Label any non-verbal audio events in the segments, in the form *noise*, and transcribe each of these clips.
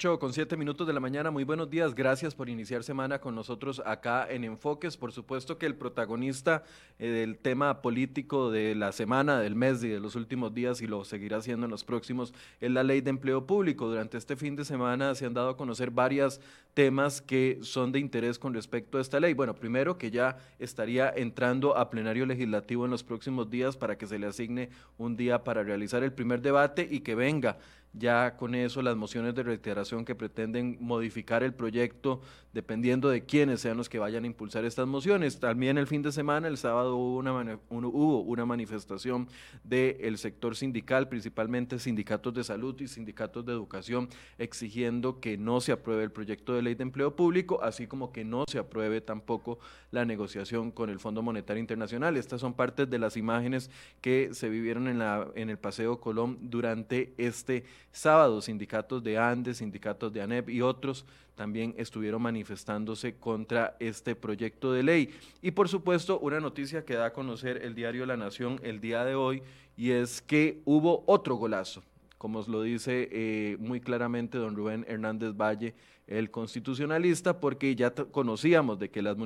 8 con 7 minutos de la mañana, muy buenos días, gracias por iniciar semana con nosotros acá en Enfoques. Por supuesto que el protagonista eh, del tema político de la semana, del mes y de los últimos días, y lo seguirá siendo en los próximos, es la ley de empleo público. Durante este fin de semana se han dado a conocer varios temas que son de interés con respecto a esta ley. Bueno, primero que ya estaría entrando a plenario legislativo en los próximos días para que se le asigne un día para realizar el primer debate y que venga ya con eso las mociones de reiteración que pretenden modificar el proyecto dependiendo de quiénes sean los que vayan a impulsar estas mociones. También el fin de semana, el sábado, hubo una, manifestación del sector sindical, principalmente sindicatos de salud y sindicatos de educación, exigiendo que no se apruebe el proyecto de ley de empleo público, así como que no se apruebe tampoco la negociación con el Fondo Monetario Internacional. Estas son partes de las imágenes que se vivieron en, la, en el Paseo Colón durante este sábado. Sindicatos de Andes, sindicatos de ANEP y otros también estuvieron manifestándose contra este proyecto de ley. Y por supuesto, una noticia que da a conocer el diario La Nación el día de hoy, y es que hubo otro golazo, como os lo dice eh, muy claramente don Rubén Hernández Valle, el constitucionalista, porque ya conocíamos de que las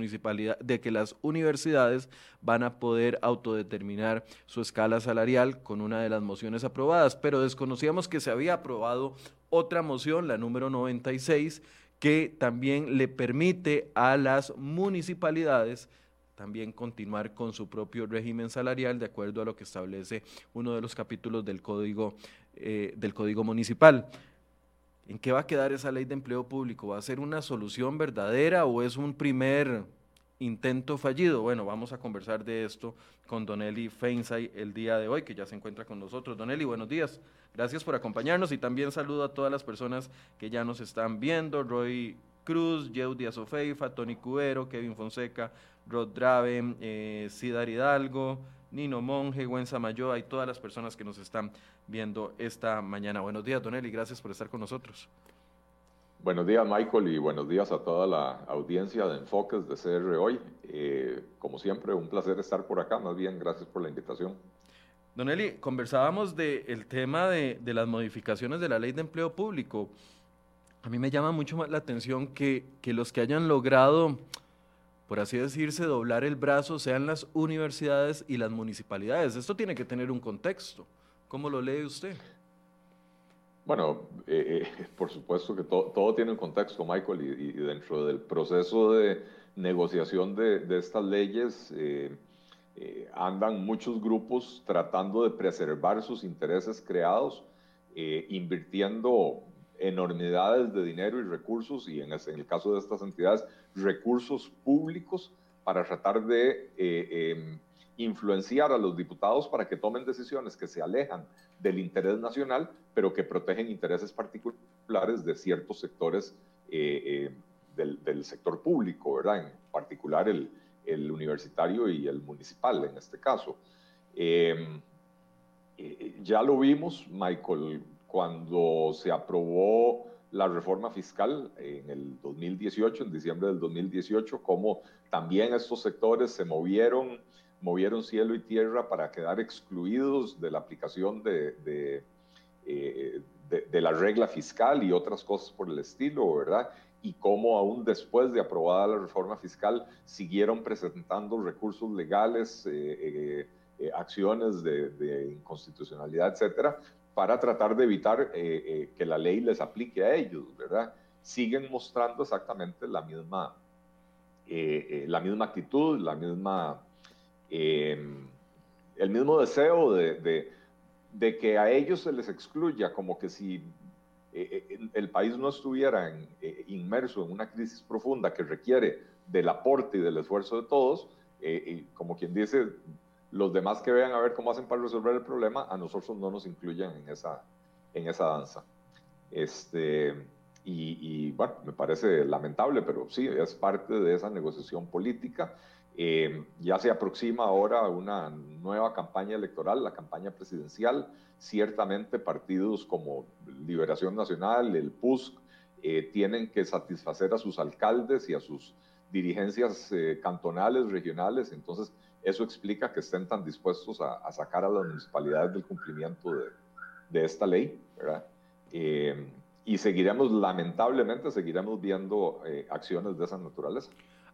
de que las universidades van a poder autodeterminar su escala salarial con una de las mociones aprobadas, pero desconocíamos que se había aprobado otra moción, la número 96, que también le permite a las municipalidades también continuar con su propio régimen salarial de acuerdo a lo que establece uno de los capítulos del código, eh, del código municipal. ¿En qué va a quedar esa ley de empleo público? ¿Va a ser una solución verdadera o es un primer intento fallido? Bueno, vamos a conversar de esto con Don Eli Feinsay el día de hoy, que ya se encuentra con nosotros. Don Eli, buenos días. Gracias por acompañarnos y también saludo a todas las personas que ya nos están viendo. Roy Cruz, Yeu Díaz Ofeifa, Tony Cubero, Kevin Fonseca, Rod Draven, eh, Cidar Hidalgo, Nino Monge, Gwen Samayoa y todas las personas que nos están viendo esta mañana. Buenos días, Don Eli, gracias por estar con nosotros. Buenos días, Michael, y buenos días a toda la audiencia de Enfoques de CR hoy. Eh, como siempre, un placer estar por acá. Más bien, gracias por la invitación. Don Eli, conversábamos del tema de, las modificaciones de la ley de empleo público. A mí me llama mucho más la atención que, los que hayan logrado, por así decirse, doblar el brazo sean las universidades y las municipalidades. Esto tiene que tener un contexto. ¿Cómo lo lee usted? Bueno, eh, eh, por supuesto que todo tiene un contexto, Michael, y, dentro del proceso de negociación de, estas leyes, eh, andan muchos grupos tratando de preservar sus intereses creados, invirtiendo enormidades de dinero y recursos, y en, el caso de estas entidades, recursos públicos para tratar de eh, em, influenciar a los diputados para que tomen decisiones que se alejan del interés nacional, pero que protegen intereses particulares de ciertos sectores del, del, sector público, ¿verdad? En particular el, el universitario y el municipal en este caso. Em, eh, ya lo vimos, Michael, cuando se aprobó la reforma fiscal en el 2018, en diciembre del 2018, como también estos sectores se movieron, movieron cielo y tierra para quedar excluidos de la aplicación de, de, eh, de la regla fiscal y otras cosas por el estilo, ¿verdad? y cómo aún después de aprobada la reforma fiscal siguieron presentando recursos legales, eh, eh, eh, acciones de, inconstitucionalidad, etcétera, para tratar de evitar que la ley les aplique a ellos, ¿verdad? Siguen mostrando exactamente la misma, la misma actitud, la misma, em, el mismo deseo de, de que a ellos se les excluya, como que si eh, eh, el país no estuviera eh, inmerso en una crisis profunda que requiere del aporte y del esfuerzo de todos, como quien dice, los demás que vean a ver cómo hacen para resolver el problema, a nosotros no nos incluyen en esa, en esa danza. Este, y, bueno, me parece lamentable, pero sí, es parte de esa negociación política. ya se aproxima ahora una nueva campaña electoral, la campaña presidencial ciertamente partidos como Liberación Nacional, el PUSC, eh, tienen que satisfacer a sus alcaldes y a sus dirigencias eh, cantonales, regionales, entonces eso explica que estén tan dispuestos a, sacar a las municipalidades del cumplimiento de, esta ley, ¿verdad? Eh, y seguiremos, lamentablemente, seguiremos viendo eh, acciones de esa naturaleza.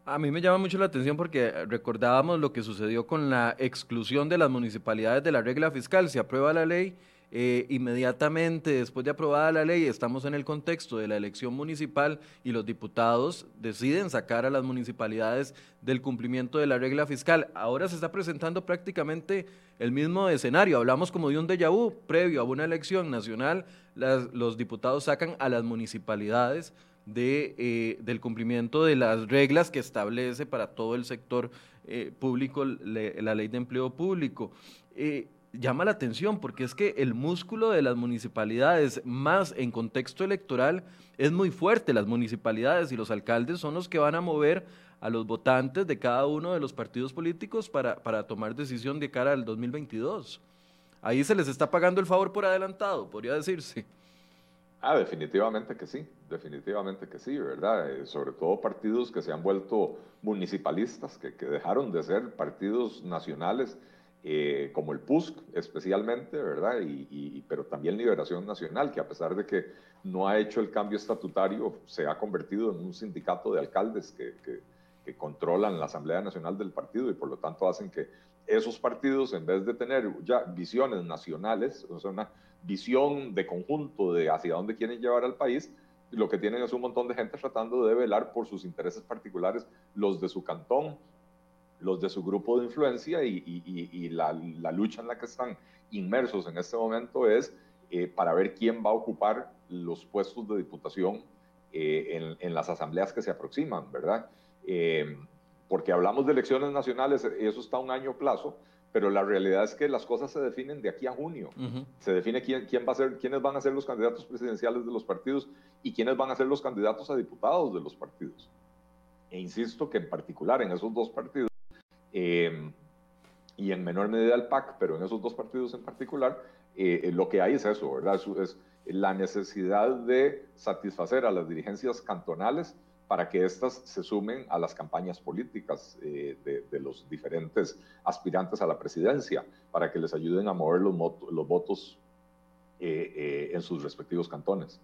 A mí me llama mucho la atención porque recordábamos lo que sucedió con la exclusión de las municipalidades de la regla fiscal. Se aprueba la ley, eh, inmediatamente después de aprobada la ley estamos en el contexto de la elección municipal y los diputados deciden sacar a las municipalidades del cumplimiento de la regla fiscal. Ahora se está presentando prácticamente el mismo escenario. Hablamos como de un déjà vu previo a una elección nacional. los diputados sacan a las municipalidades de, eh, del cumplimiento de las reglas que establece para todo el sector eh, público la ley de empleo público. Llama la atención porque es que el músculo de las municipalidades, más en contexto electoral, es muy fuerte. Las municipalidades y los alcaldes son los que van a mover a los votantes de cada uno de los partidos políticos para, para tomar decisión de cara al 2022. Ahí se les está pagando el favor por adelantado, podría decirse. Ah, definitivamente que sí, definitivamente que sí, ¿verdad? Eh, sobre todo partidos que se han vuelto municipalistas, que, que dejaron de ser partidos nacionales, eh, como el PUSC especialmente, ¿verdad? Y, pero también Liberación Nacional, que a pesar de que no ha hecho el cambio estatutario, se ha convertido en un sindicato de alcaldes que, que, que controlan la Asamblea Nacional del partido y por lo tanto hacen que esos partidos, en vez de tener ya visiones nacionales, o sea, una visión de conjunto de hacia dónde quieren llevar al país, lo que tienen es un montón de gente tratando de velar por sus intereses particulares, los de su cantón, los de su grupo de influencia y, la, lucha en la que están inmersos en este momento es eh, para ver quién va a ocupar los puestos de diputación eh, en, las asambleas que se aproximan, ¿verdad? Eh, porque hablamos de elecciones nacionales, eso está a un año plazo, pero la realidad es que las cosas se definen de aquí a junio. Se define quién, quién va a ser, quiénes van a ser los candidatos presidenciales de los partidos y quiénes van a ser los candidatos a diputados de los partidos. E insisto que en particular en esos dos partidos, eh, y en menor medida el PAC, pero en esos dos partidos en particular, eh, eh, lo que hay es eso, ¿verdad? Es, es la necesidad de satisfacer a las dirigencias cantonales para que éstas se sumen a las campañas políticas eh, de, los diferentes aspirantes a la presidencia, para que les ayuden a mover los, los votos eh, eh, en sus respectivos cantones.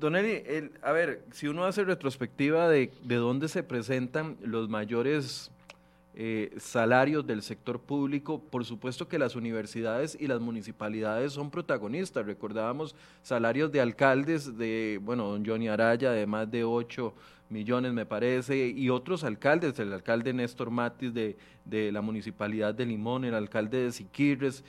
Don Eli, a ver, si uno hace retrospectiva de, de dónde se presentan los mayores salarios del sector público, por supuesto que las universidades y las municipalidades son protagonistas. Recordábamos salarios de alcaldes de, bueno, don Johnny Araya, de más de 8 millones, me parece, y otros alcaldes, el alcalde Néstor Matis de, de la municipalidad de Limón, el alcalde de Siquirres,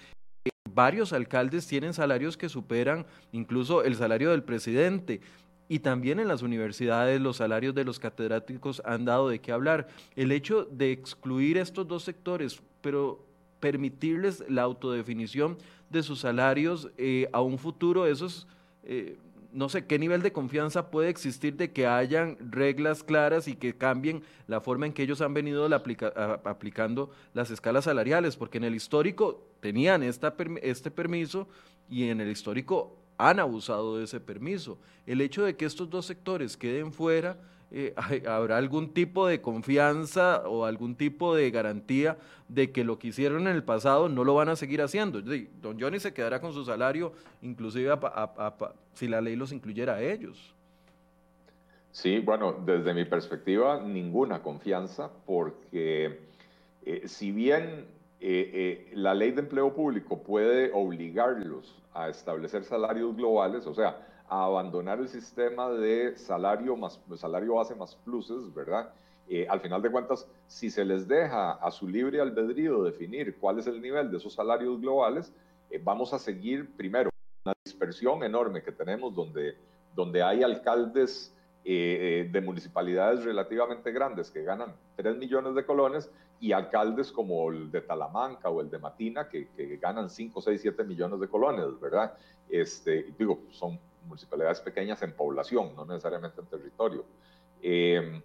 varios alcaldes tienen salarios que superan incluso el salario del presidente. Y también en las universidades los salarios de los catedráticos han dado de qué hablar. El hecho de excluir estos dos sectores, pero permitirles la autodefinición de sus salarios eh, a un futuro, eso es, eh, no sé qué nivel de confianza puede existir de que hayan reglas claras y que cambien la forma en que ellos han venido aplicando las escalas salariales, porque en el histórico tenían esta, este permiso y en el histórico han abusado de ese permiso. El hecho de que estos dos sectores queden fuera eh, habrá algún tipo de confianza o algún tipo de garantía de que lo que hicieron en el pasado no lo van a seguir haciendo. Don Johnny se quedará con su salario, inclusive si la ley los incluyera a ellos. Sí, bueno, desde mi perspectiva, ninguna confianza, porque eh, si bien eh, la ley de empleo público puede obligarlos a establecer salarios globales, o sea, a abandonar el sistema de salario, más, salario base más pluses, ¿verdad? Eh, al final de cuentas, si se les deja a su libre albedrío definir cuál es el nivel de esos salarios globales, eh, vamos a seguir primero una dispersión enorme que tenemos donde, donde hay alcaldes eh, de municipalidades relativamente grandes que ganan 3 millones de colones y alcaldes como el de Talamanca o el de Matina que, que ganan 5, 6, 7 millones de colones, ¿verdad? Este, digo, son municipalidades pequeñas en población, no necesariamente en territorio. Eh,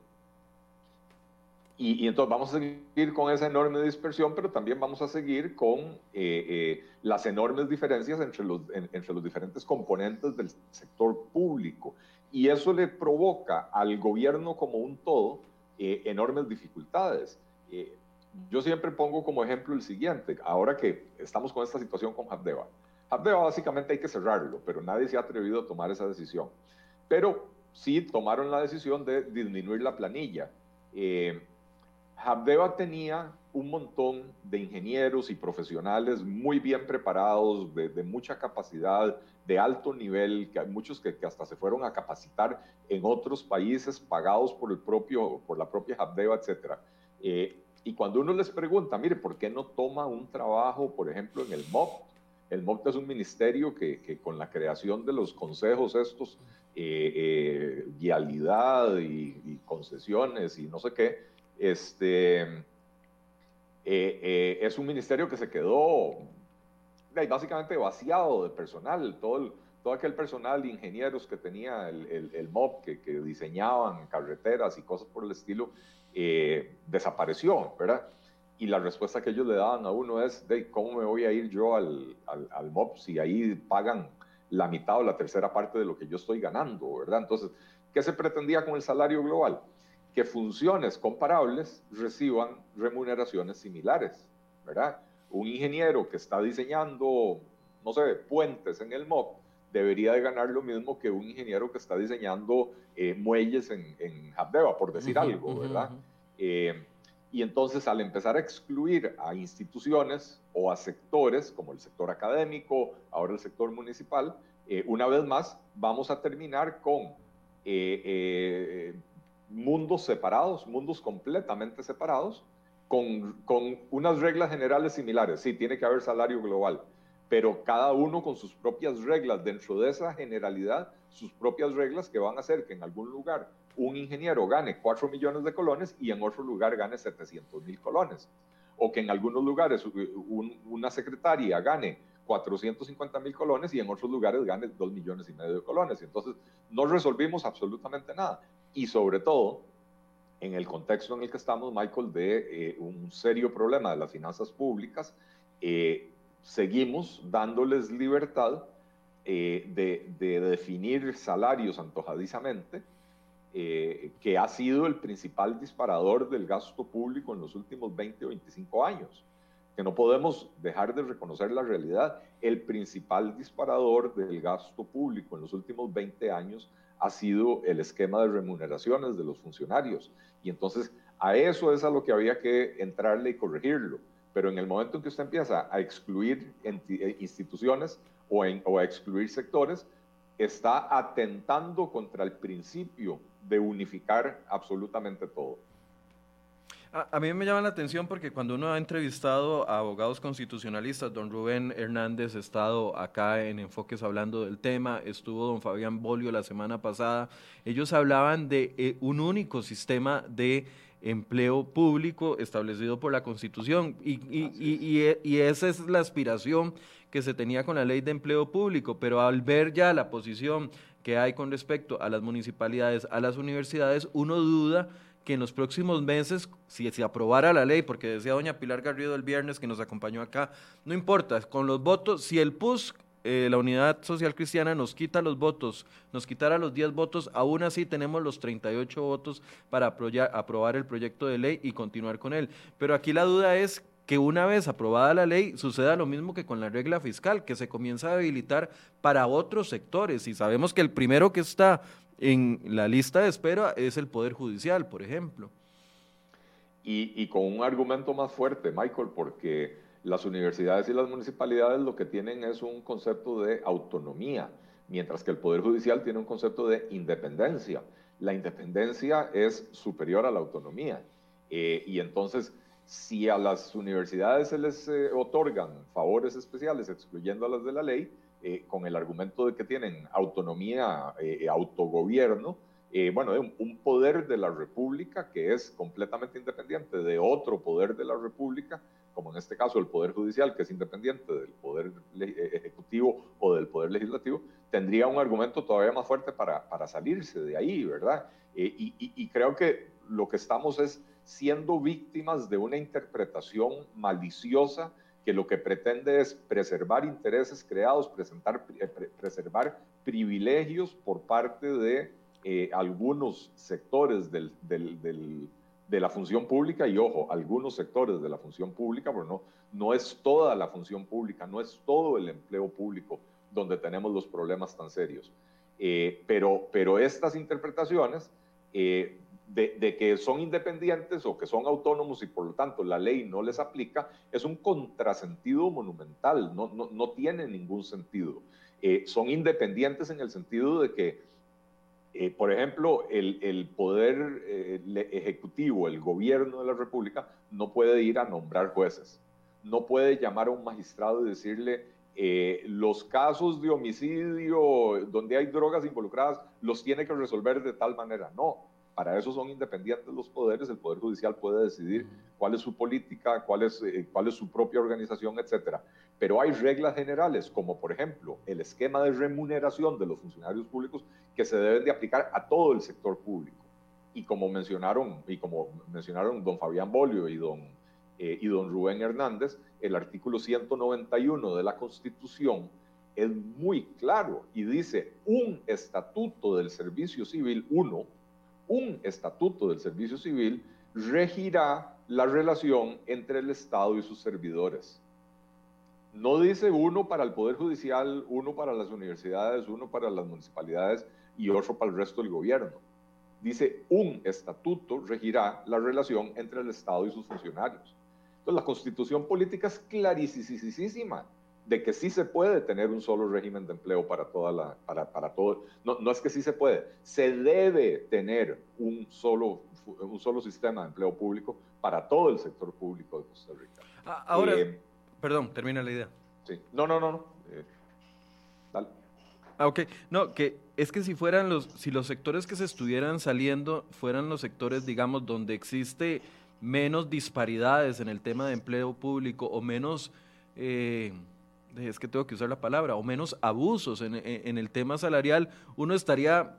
y, entonces vamos a seguir con esa enorme dispersión, pero también vamos a seguir con eh, eh, las enormes diferencias entre los, entre los diferentes componentes del sector público. Y eso le provoca al gobierno como un todo enormes dificultades. yo siempre pongo como ejemplo el siguiente, ahora que estamos con esta situación con Habdeba, Habdeba básicamente hay que cerrarlo, pero nadie se ha atrevido a tomar esa decisión. Pero sí tomaron la decisión de disminuir la planilla. Eh, Habdeba tenía un montón de ingenieros y profesionales muy bien preparados, de, mucha capacidad, de alto nivel, que hay muchos que, hasta se fueron a capacitar en otros países pagados por, el propio, por la propia Habdeba, etc. Eh, y cuando uno les pregunta, mire, ¿por qué no toma un trabajo, por ejemplo, en el MOP? El MOP es un ministerio que, con la creación de los consejos estos, eh, eh, vialidad y, concesiones y no sé qué, este, eh, es un ministerio que se quedó básicamente vaciado de personal, todo, todo aquel personal de ingenieros que tenía el, el, MOP, que, que, diseñaban carreteras y cosas por el estilo, eh, desapareció, ¿verdad? Y la respuesta que ellos le daban a uno es, de ¿cómo me voy a ir yo al, al, MOP si ahí pagan la mitad o la tercera parte de lo que yo estoy ganando, ¿verdad? Entonces, ¿qué se pretendía con el salario global? Que funciones comparables reciban remuneraciones similares, ¿verdad? Un ingeniero que está diseñando, no sé, puentes en el MOP, debería de ganar lo mismo que un ingeniero que está diseñando eh, muelles en, en por decir algo, ¿verdad? Eh, y entonces al empezar a excluir a instituciones o a sectores, como el sector académico, ahora el sector municipal, eh, una vez más vamos a terminar con mundos separados, mundos completamente separados, con, unas reglas generales similares. Sí, tiene que haber salario global, pero cada uno con sus propias reglas, dentro de esa generalidad, sus propias reglas que van a hacer que en algún lugar un ingeniero gane 4 millones de colones y en otro lugar gane 700 mil colones. O que en algunos lugares una secretaria gane 450 mil colones y en otros lugares gane 2 millones y medio de colones. Entonces, no resolvimos absolutamente nada. Y sobre todo, en el contexto en el que estamos, Michael, de eh, un serio problema de las finanzas públicas, eh, seguimos dándoles libertad eh, de, definir salarios antojadizamente, eh, que ha sido el principal disparador del gasto público en los últimos 20 o 25 años. Que no podemos dejar de reconocer la realidad. El principal disparador del gasto público en los últimos 20 años ha sido el esquema de remuneraciones de los funcionarios. Y entonces a eso es a lo que había que entrarle y corregirlo pero en el momento en que usted empieza a excluir eh, instituciones o, a excluir sectores, está atentando contra el principio de unificar absolutamente todo. A, mí me llama la atención porque cuando uno ha entrevistado a abogados constitucionalistas, don Rubén Hernández ha estado acá en Enfoques hablando del tema, estuvo don Fabián Bolio la semana pasada, ellos hablaban de eh, un único sistema de empleo público establecido por la Constitución. Y, y, esa es la aspiración que se tenía con la ley de empleo público, pero al ver ya la posición que hay con respecto a las municipalidades, a las universidades, uno duda que en los próximos meses, si se aprobara la ley, porque decía doña Pilar Garrido el viernes que nos acompañó acá, no importa, con los votos, si el PUS eh, la Unidad Social Cristiana nos quita los votos, nos quitara los 10 votos, aún así tenemos los 38 votos para aprobar el proyecto de ley y continuar con él. Pero aquí la duda es que una vez aprobada la ley suceda lo mismo que con la regla fiscal, que se comienza a habilitar para otros sectores. Y sabemos que el primero que está en la lista de espera es el Poder Judicial, por ejemplo. Y, con un argumento más fuerte, Michael, porque las universidades y las municipalidades lo que tienen es un concepto de autonomía, mientras que el Poder Judicial tiene un concepto de independencia. La independencia es superior a la autonomía. Eh, y entonces, si a las universidades se les eh, otorgan favores especiales, excluyendo a las de la ley, eh, con el argumento de que tienen autonomía, autogobierno, bueno, un, un, poder de la República que es completamente independiente de otro poder de la República, como en este caso el Poder Judicial, que es independiente del Poder eh, Ejecutivo o del Poder Legislativo, tendría un argumento todavía más fuerte para, para salirse de ahí, ¿verdad? Eh, y, y, creo que lo que estamos es siendo víctimas de una interpretación maliciosa que lo que pretende es preservar intereses creados, eh, preservar privilegios por parte de algunos sectores de la función pública y ojo, algunos sectores de la función pública, pero no, no es toda la función pública, no es todo el empleo público donde tenemos los problemas tan serios. Eh, pero, pero estas interpretaciones eh, de, que son independientes o que son autónomos y por lo tanto la ley no les aplica, es un contrasentido monumental, no, no, no tiene ningún sentido. Eh, son independientes en el sentido de que, por ejemplo, el, el poder ejecutivo, el gobierno de la República, no puede ir a nombrar jueces, no puede llamar a un magistrado y decirle, eh, los casos de homicidio donde hay drogas involucradas los tiene que resolver de tal manera. No, para eso son independientes los poderes, el Poder Judicial puede decidir cuál es su política, cuál es, eh, cuál es su propia organización, etc. Pero hay reglas generales, como por ejemplo el esquema de remuneración de los funcionarios públicos que se deben de aplicar a todo el sector público. Y como mencionaron, y como mencionaron don Fabián Bolio y don eh, y don Rubén Hernández, el artículo 191 de la Constitución es muy claro y dice un estatuto del servicio civil, uno, un estatuto del servicio civil regirá la relación entre el Estado y sus servidores. No dice uno para el Poder Judicial, uno para las universidades, uno para las municipalidades y otro para el resto del gobierno. Dice un estatuto regirá la relación entre el Estado y sus funcionarios. Entonces, la constitución política es clarísima de que sí se puede tener un solo régimen de empleo para toda la, para, para todo, no, no, es que sí se puede, se debe tener un solo, un solo sistema de empleo público para todo el sector público de Costa Rica. Ah, ahora, eh, perdón, termina la idea. Sí, no, no, no, no. Eh, dale. Ah, ok. No, que es que si fueran los, si los sectores que se estuvieran saliendo fueran los sectores, digamos, donde existe menos disparidades en el tema de empleo público o menos, eh, es que tengo que usar la palabra, o menos abusos en, el tema salarial, uno estaría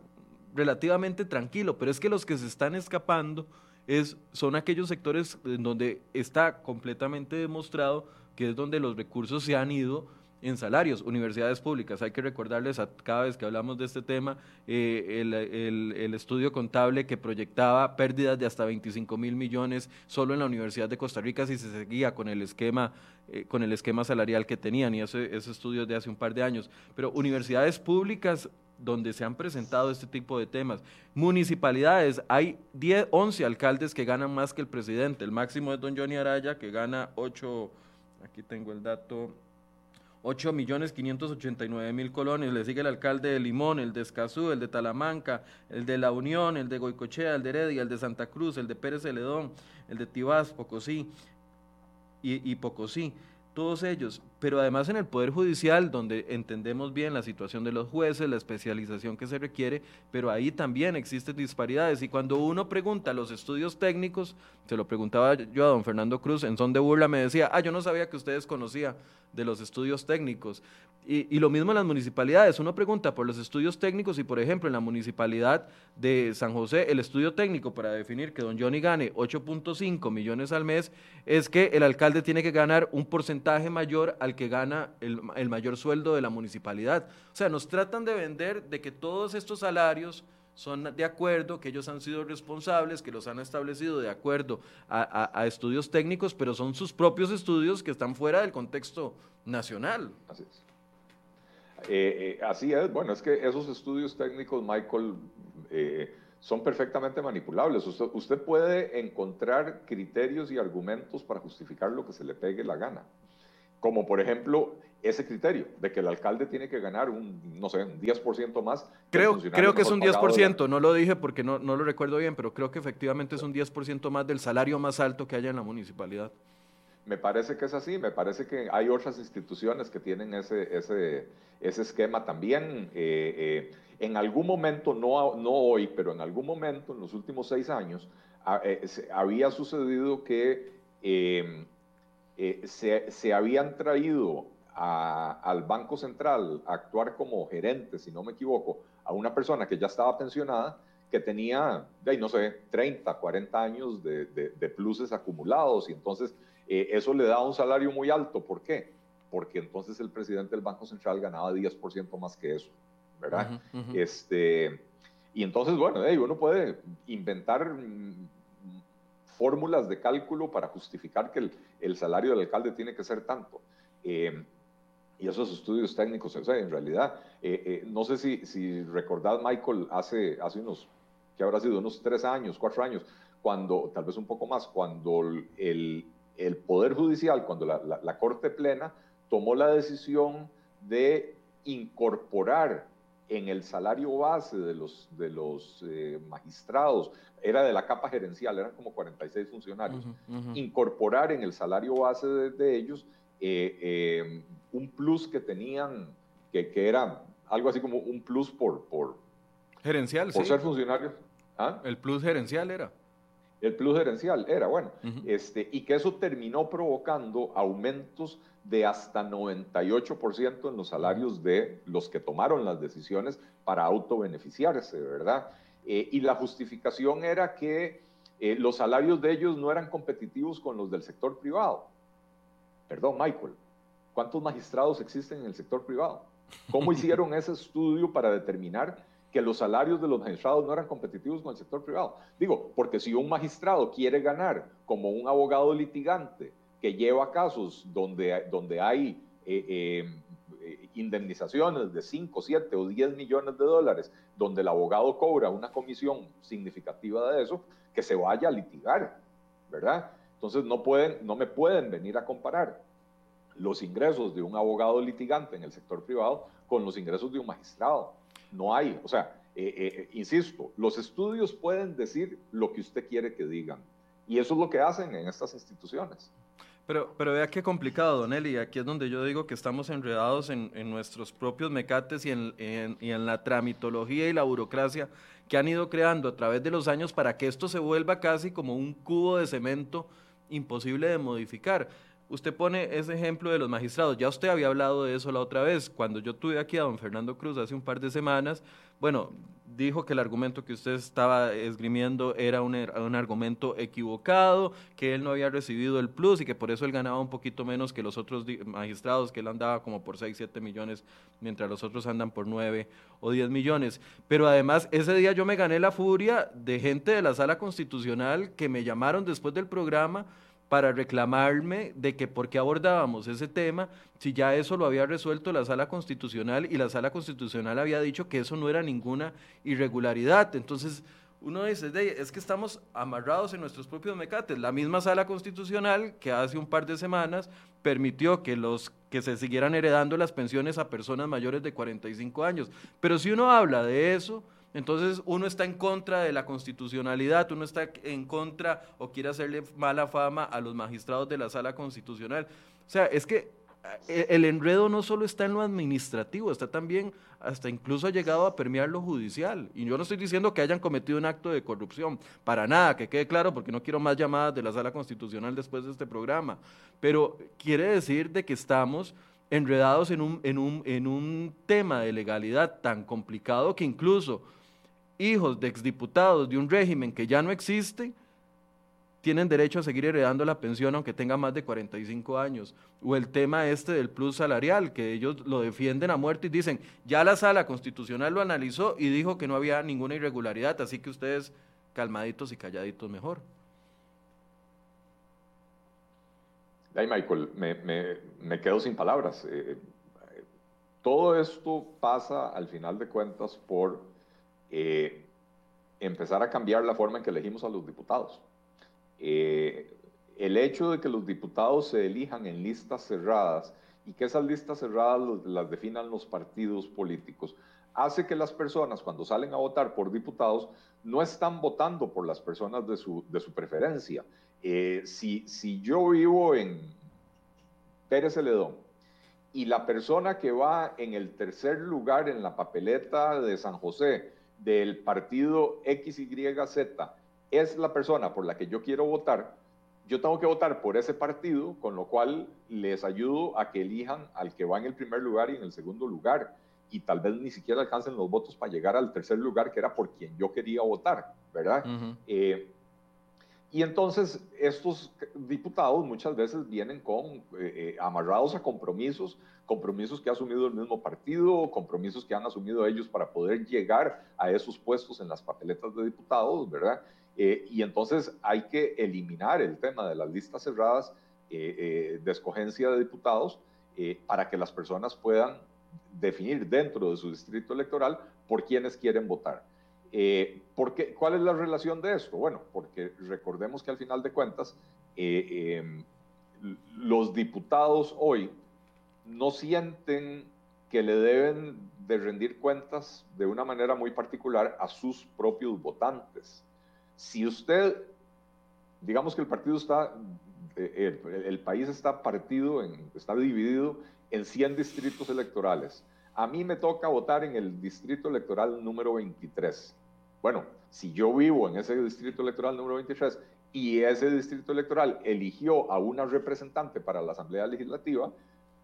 relativamente tranquilo, pero es que los que se están escapando es, son aquellos sectores en donde está completamente demostrado que es donde los recursos se han ido en salarios, universidades públicas. Hay que recordarles a cada vez que hablamos de este tema eh, el, estudio contable que proyectaba pérdidas de hasta 25 mil millones solo en la Universidad de Costa Rica si se seguía con el esquema, eh, con el esquema salarial que tenían, y ese, ese estudio es de hace un par de años. Pero universidades públicas donde se han presentado este tipo de temas. Municipalidades, hay 10, 11 alcaldes que ganan más que el presidente. El máximo es don Johnny Araya, que gana 8, aquí tengo el dato, 8 millones 589 mil colones. Le sigue el alcalde de Limón, el de Escazú, el de Talamanca, el de La Unión, el de Goicochea, el de Heredia, el de Santa Cruz, el de Pérez Celedón, el de Tibás, Pocosí y, y Pocosí todos ellos, pero además en el Poder Judicial, donde entendemos bien la situación de los jueces, la especialización que se requiere, pero ahí también existen disparidades. Y cuando uno pregunta los estudios técnicos, se lo preguntaba yo a don Fernando Cruz, en son de burla me decía, ah, yo no sabía que ustedes conocían de los estudios técnicos. Y, lo mismo en las municipalidades. Uno pregunta por los estudios técnicos y, por ejemplo, en la municipalidad de San José, el estudio técnico para definir que don Johnny gane 8.5 millones al mes es que el alcalde tiene que ganar un porcentaje mayor al que gana el, mayor sueldo de la municipalidad. O sea, nos tratan de vender de que todos estos salarios son de acuerdo, que ellos han sido responsables, que los han establecido de acuerdo a, estudios técnicos, pero son sus propios estudios que están fuera del contexto nacional. Así es. Eh, eh, así es, bueno, es que esos estudios técnicos, Michael, eh, son perfectamente manipulables. Usted puede encontrar criterios y argumentos para justificar lo que se le pegue la gana. Como por ejemplo, ese criterio de que el alcalde tiene que ganar un, no sé, un 10% más. Creo, creo que es un 10%, no lo dije porque no, no lo recuerdo bien, pero creo que efectivamente es un 10% más del salario más alto que haya en la municipalidad. Me parece que es así, me parece que hay otras instituciones que tienen ese, ese, ese esquema también. Eh, eh, en algún momento, no, no hoy, pero en algún momento, en los últimos seis años, eh, había sucedido que se, se habían traído al Banco Central a actuar como gerente, si no me equivoco, a una persona que ya estaba pensionada, que tenía, no sé, 30, 40 años de, pluses acumulados y entonces eh, eso le da un salario muy alto. ¿Por qué? Porque entonces el presidente del Banco Central ganaba 10% más que eso, ¿verdad? Este, y entonces, bueno, uno puede inventar fórmulas de cálculo para justificar que el, salario del alcalde tiene que ser tanto. Eh, y esos estudios técnicos, o sea, en realidad, eh, eh, no sé si, si recordás, Michael, hace, hace unos, que habrá sido unos tres años, cuatro años, cuando, tal vez un poco más, cuando el, Poder Judicial, cuando la, Corte Plena tomó la decisión de incorporar en el salario base de los, de los eh, magistrados, era de la capa gerencial, eran como 46 funcionarios, incorporar en el salario base de, ellos eh, eh, un plus que tenían, que, que, era algo así como un plus por... por gerencial, por ser funcionarios. ¿Ah? El plus gerencial era el plus gerencial era bueno, este, y que eso terminó provocando aumentos de hasta 98% en los salarios de los que tomaron las decisiones para autobeneficiarse, ¿verdad? Eh, y la justificación era que eh, los salarios de ellos no eran competitivos con los del sector privado. Perdón, Michael, ¿cuántos magistrados existen en el sector privado? ¿Cómo *laughs* hicieron ese estudio para determinar que los salarios de los magistrados no eran competitivos con el sector privado. Digo, porque si un magistrado quiere ganar como un abogado litigante que lleva casos donde, donde hay eh, eh, indemnizaciones de 5, 7 o 10 millones de dólares, donde el abogado cobra una comisión significativa de eso, que se vaya a litigar, ¿verdad? Entonces no, pueden, no me pueden venir a comparar los ingresos de un abogado litigante en el sector privado con los ingresos de un magistrado no hay. O sea, eh, eh, insisto, los estudios pueden decir lo que usted quiere que digan. Y eso es lo que hacen en estas instituciones. Pero, pero vea qué complicado, Don Eli. Aquí es donde yo digo que estamos enredados en, nuestros propios mecates y en, y en, la tramitología y la burocracia que han ido creando a través de los años para que esto se vuelva casi como un cubo de cemento imposible de modificar. Usted pone ese ejemplo de los magistrados. Ya usted había hablado de eso la otra vez. Cuando yo tuve aquí a don Fernando Cruz hace un par de semanas, bueno, dijo que el argumento que usted estaba esgrimiendo era un, er, un, argumento equivocado, que él no había recibido el plus y que por eso él ganaba un poquito menos que los otros magistrados, que él andaba como por 6, 7 millones, mientras los otros andan por 9 o 10 millones. Pero además, ese día yo me gané la furia de gente de la sala constitucional que me llamaron después del programa para reclamarme de que por qué abordábamos ese tema si ya eso lo había resuelto la sala constitucional y la sala constitucional había dicho que eso no era ninguna irregularidad. Entonces uno dice, es que estamos amarrados en nuestros propios mecates. La misma sala constitucional que hace un par de semanas permitió que los que se siguieran heredando las pensiones a personas mayores de 45 años. Pero si uno habla de eso, entonces uno está en contra de la constitucionalidad, uno está en contra o quiere hacerle mala fama a los magistrados de la sala constitucional. O sea, es que eh, el enredo no solo está en lo administrativo, está también, hasta incluso ha llegado a permear lo judicial. Y yo no estoy diciendo que hayan cometido un acto de corrupción, para nada, que quede claro, porque no quiero más llamadas de la sala constitucional después de este programa. Pero quiere decir de que estamos enredados en un, en un, en un tema de legalidad tan complicado que incluso hijos de exdiputados de un régimen que ya no existe, tienen derecho a seguir heredando la pensión aunque tengan más de 45 años. O el tema este del plus salarial, que ellos lo defienden a muerte y dicen, ya la sala constitucional lo analizó y dijo que no había ninguna irregularidad, así que ustedes calmaditos y calladitos mejor. Ay, Michael, me, quedo sin palabras. Eh, eh, todo esto pasa al final de cuentas por eh, empezar a cambiar la forma en que elegimos a los diputados. Eh, el hecho de que los diputados se elijan en listas cerradas y que esas listas cerradas las definan los partidos políticos, hace que las personas cuando salen a votar por diputados no están votando por las personas de su, de su preferencia. Eh, si, si yo vivo en Pérez Celedón y la persona que va en el tercer lugar en la papeleta de San José del partido XYZ es la persona por la que yo quiero votar, yo tengo que votar por ese partido, con lo cual les ayudo a que elijan al que va en el primer lugar y en el segundo lugar. Y tal vez ni siquiera alcancen los votos para llegar al tercer lugar, que era por quien yo quería votar, ¿verdad? Eh, y entonces estos diputados muchas veces vienen con eh, eh, amarrados a compromisos, compromisos que ha asumido el mismo partido, compromisos que han asumido ellos para poder llegar a esos puestos en las papeletas de diputados, ¿verdad? Eh, y entonces hay que eliminar el tema de las listas cerradas de escogencia de diputados para que las personas puedan definir dentro de su distrito electoral por quienes quieren votar. Eh, ¿Cuál es la relación de esto? Bueno, porque recordemos que al final de cuentas, eh, em, los diputados hoy no sienten que le deben de rendir cuentas de una manera muy particular a sus propios votantes. Si usted, digamos que el partido está, eh, el, el, país está partido, en, está dividido en 100 distritos electorales. A mí me toca votar en el distrito electoral número 23 bueno, si yo vivo en ese distrito electoral número 23 y ese distrito electoral eligió a una representante para la Asamblea Legislativa,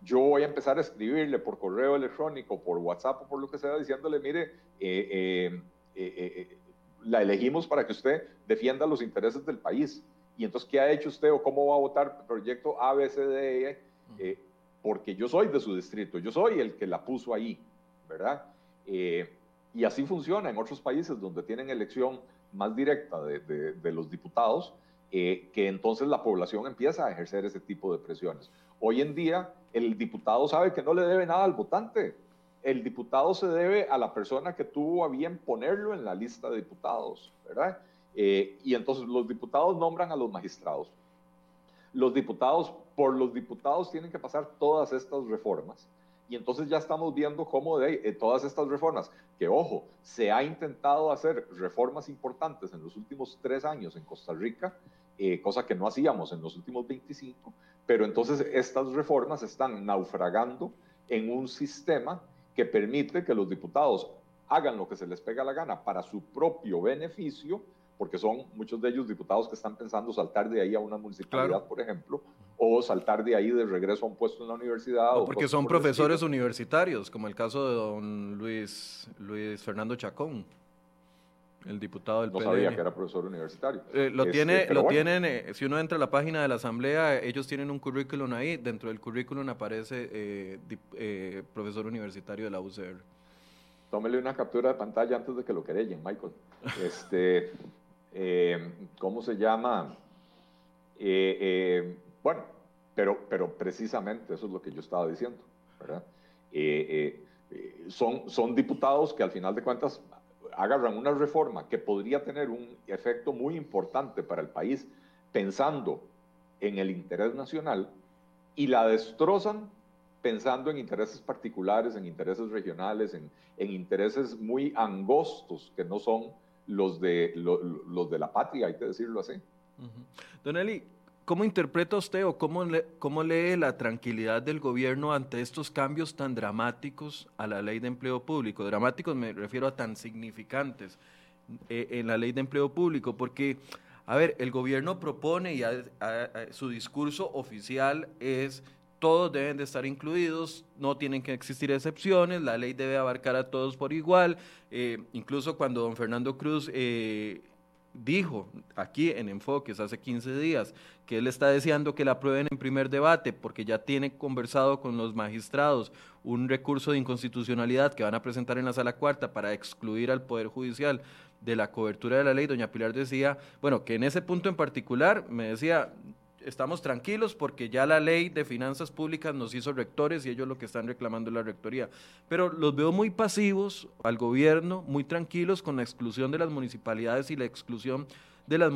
yo voy a empezar a escribirle por correo electrónico, por WhatsApp o por lo que sea, diciéndole, mire, eh, eh, eh, la elegimos para que usted defienda los intereses del país. Y entonces, ¿qué ha hecho usted o cómo va a votar proyecto A, B, C, D, E? porque yo soy de su distrito, yo soy el que la puso ahí, ¿verdad? Y así funciona en otros países donde tienen elección más directa de, los diputados, eh, que entonces la población empieza a ejercer ese tipo de presiones. Hoy en día el diputado sabe que no le debe nada al votante. El diputado se debe a la persona que tuvo a bien ponerlo en la lista de diputados, ¿verdad? Eh, y entonces los diputados nombran a los magistrados. Los diputados, por los diputados tienen que pasar todas estas reformas y entonces ya estamos viendo cómo de eh, todas estas reformas, que ojo, se ha intentado hacer reformas importantes en los últimos tres años en Costa Rica, eh, cosa que no hacíamos en los últimos 25, pero entonces estas reformas están naufragando en un sistema que permite que los diputados hagan lo que se les pega la gana para su propio beneficio, porque son muchos de ellos diputados que están pensando saltar de ahí a una municipalidad, por ejemplo, o saltar de ahí de regreso a un puesto en la universidad. O porque son profesores universitarios, como el caso de don Luis, Luis Fernando Chacón, el diputado del no sabía que era profesor universitario. Eh, lo este, tiene, lo tienen, eh, si uno entra a la página de la asamblea, ellos tienen un currículum ahí, dentro del currículum aparece eh, profesor universitario de la UCR. Tómele una captura de pantalla antes de que lo querellen, Michael. *laughs* Este, ¿Cómo se llama? Bueno, pero, pero precisamente eso es lo que yo estaba diciendo, ¿verdad? Eh, eh, son, son diputados que al final de cuentas agarran una reforma que podría tener un efecto muy importante para el país pensando en el interés nacional y la destrozan pensando en intereses particulares, en intereses regionales, en, en intereses muy angostos que no son los de, los de la patria, hay que decirlo así. Don Eli, ¿Cómo interpreta usted o cómo, cómo lee la tranquilidad del gobierno ante estos cambios tan dramáticos a la ley de empleo público? Dramáticos me refiero a tan significantes eh, en la ley de empleo público, porque, a ver, el gobierno propone y su discurso oficial es todos deben de estar incluidos, no tienen que existir excepciones, la ley debe abarcar a todos por igual. Eh, incluso cuando don Fernando Cruz eh, dijo aquí en Enfoques hace 15 días que él está deseando que la aprueben en primer debate porque ya tiene conversado con los magistrados un recurso de inconstitucionalidad que van a presentar en la sala cuarta para excluir al Poder Judicial de la cobertura de la ley. Doña Pilar decía, bueno, que en ese punto en particular me decía, estamos tranquilos porque ya la ley de finanzas públicas nos hizo rectores y ellos lo que están reclamando es la rectoría. Pero los veo muy pasivos al gobierno, muy tranquilos con la exclusión de las municipalidades y la exclusión de las,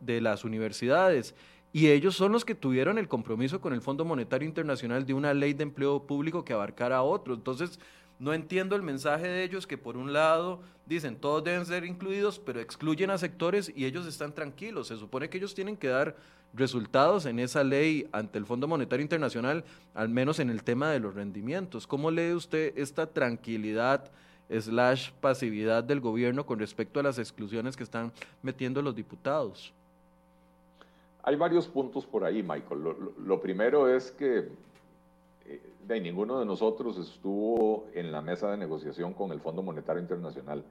de las universidades. Y ellos son los que tuvieron el compromiso con el Fondo Monetario Internacional de una ley de empleo público que abarcara a otros. Entonces, no entiendo el mensaje de ellos que por un lado dicen todos deben ser incluidos, pero excluyen a sectores y ellos están tranquilos. Se supone que ellos tienen que dar resultados en esa ley ante el Fondo Monetario Internacional, al menos en el tema de los rendimientos. ¿Cómo lee usted esta tranquilidad slash pasividad del gobierno con respecto a las exclusiones que están metiendo los diputados? Hay varios puntos por ahí, Michael. Lo, primero es que eh, ninguno de nosotros estuvo en la mesa de negociación con el Fondo Monetario Internacional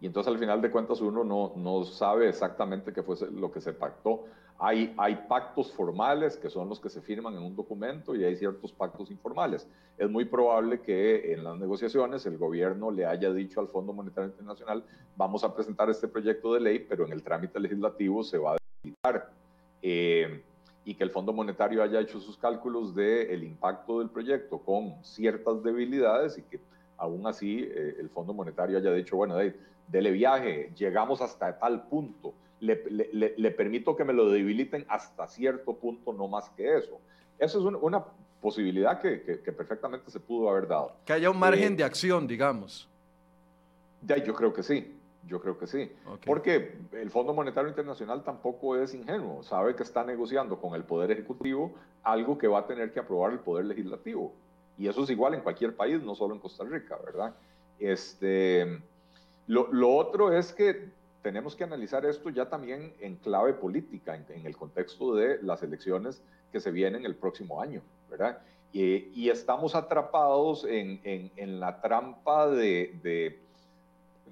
y entonces al final de cuentas uno no, no sabe exactamente qué fue lo que se pactó. Hay, hay pactos formales que son los que se firman en un documento y hay ciertos pactos informales. Es muy probable que en las negociaciones el gobierno le haya dicho al Fondo Monetario Internacional, vamos a presentar este proyecto de ley, pero en el trámite legislativo se va a debilitar. Eh, y que el Fondo Monetario haya hecho sus cálculos del el impacto del proyecto con ciertas debilidades y que aún así eh, el Fondo Monetario haya dicho, bueno, de, dele viaje, llegamos hasta tal punto, le, le, le, permito que me lo debiliten hasta cierto punto, no más que eso. Eso es una posibilidad que, que, perfectamente se pudo haber dado. Que haya un margen eh, de acción, digamos. De, yo creo que sí, yo creo que sí. Porque el Fondo Monetario Internacional tampoco es ingenuo, sabe que está negociando con el Poder Ejecutivo algo que va a tener que aprobar el Poder Legislativo. Y eso es igual en cualquier país, no solo en Costa Rica, ¿verdad? Este, lo, otro es que tenemos que analizar esto ya también en clave política, en, el contexto de las elecciones que se vienen el próximo año, ¿verdad? Y, estamos atrapados en, en, la trampa de,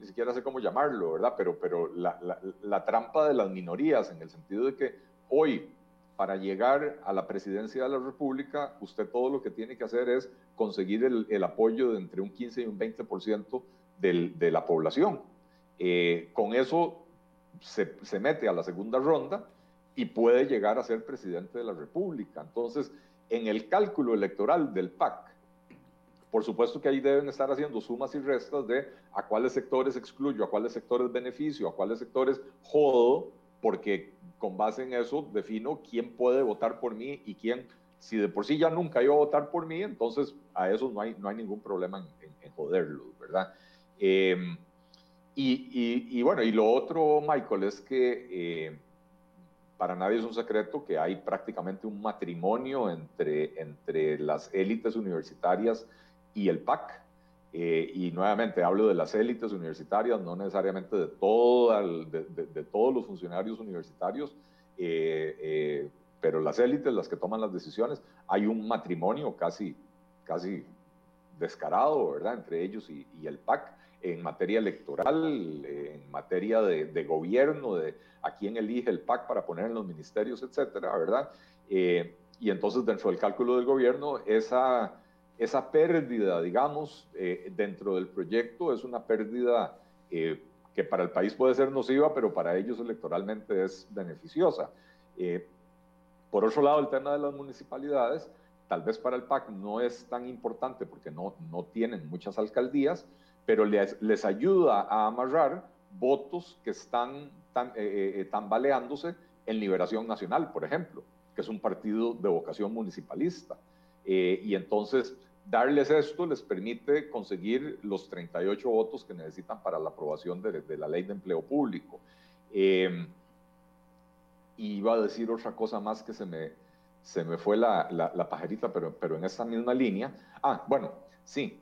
ni siquiera sé cómo llamarlo, ¿verdad? Pero, pero la, la, trampa de las minorías, en el sentido de que hoy, para llegar a la presidencia de la República, usted todo lo que tiene que hacer es conseguir el, el apoyo de entre un 15 y un 20% de la población. Eh, con eso se, se, mete a la segunda ronda y puede llegar a ser presidente de la República. Entonces, en el cálculo electoral del PAC, por supuesto que ahí deben estar haciendo sumas y restas de a cuáles sectores excluyo, a cuáles sectores beneficio, a cuáles sectores jodo, porque con base en eso defino quién puede votar por mí y quién, si de por sí ya nunca iba a votar por mí, entonces a eso no hay, no hay ningún problema en, en, joderlo, ¿verdad? Em, y, bueno, y lo otro, Michael, es que eh, para nadie es un secreto que hay prácticamente un matrimonio entre, entre las élites universitarias y el PAC. Eh, y nuevamente hablo de las élites universitarias, no necesariamente de, todo de, de, todos los funcionarios universitarios, eh, pero las élites, las que toman las decisiones, hay un matrimonio casi, casi descarado, ¿verdad?, entre ellos y, y el PAC en materia electoral, en materia de, gobierno, de a quién elige el PAC para poner en los ministerios, etcétera, ¿verdad? Eh, y entonces dentro del cálculo del gobierno, esa, esa pérdida, digamos, eh, dentro del proyecto es una pérdida eh, que para el país puede ser nociva, pero para ellos electoralmente es beneficiosa. por otro lado, el tema de las municipalidades, tal vez para el PAC no es tan importante porque no, no tienen muchas alcaldías, pero les, les ayuda a amarrar votos que están tan, eh, eh, tambaleándose en Liberación Nacional, por ejemplo, que es un partido de vocación municipalista. Eh, y entonces darles esto les permite conseguir los 38 votos que necesitan para la aprobación de, la ley de empleo público. Eh, iba a decir otra cosa más que se me, se me fue la, la, la pajarita, pero, pero en esa misma línea. Ah, bueno, sí,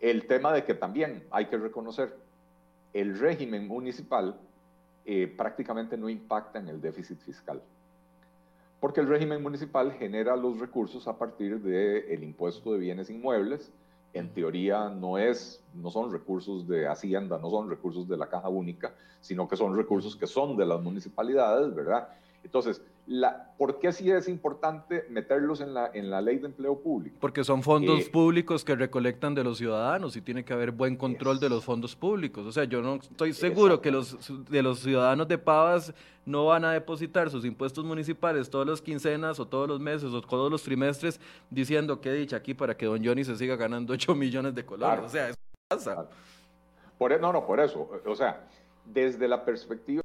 el tema de que también hay que reconocer, el régimen municipal eh, prácticamente no impacta en el déficit fiscal, porque el régimen municipal genera los recursos a partir del impuesto de bienes inmuebles, en teoría no es, no son recursos de Hacienda, no son recursos de la caja única, sino que son recursos que son de las municipalidades, ¿verdad? Entonces, la, ¿por qué sí es importante meterlos en la, en la ley de empleo público? Porque son fondos eh, públicos que recolectan de los ciudadanos y tiene que haber buen control de los fondos públicos. O sea, yo no estoy seguro que los, de los ciudadanos de Pavas no van a depositar sus impuestos municipales todas las quincenas o todos los meses o todos los trimestres diciendo que he dicho aquí para que don Johnny se siga ganando *laughs* 8 millones de colores. O sea, eso pasa. Por, e, no, no, por eso. O sea, desde la perspectiva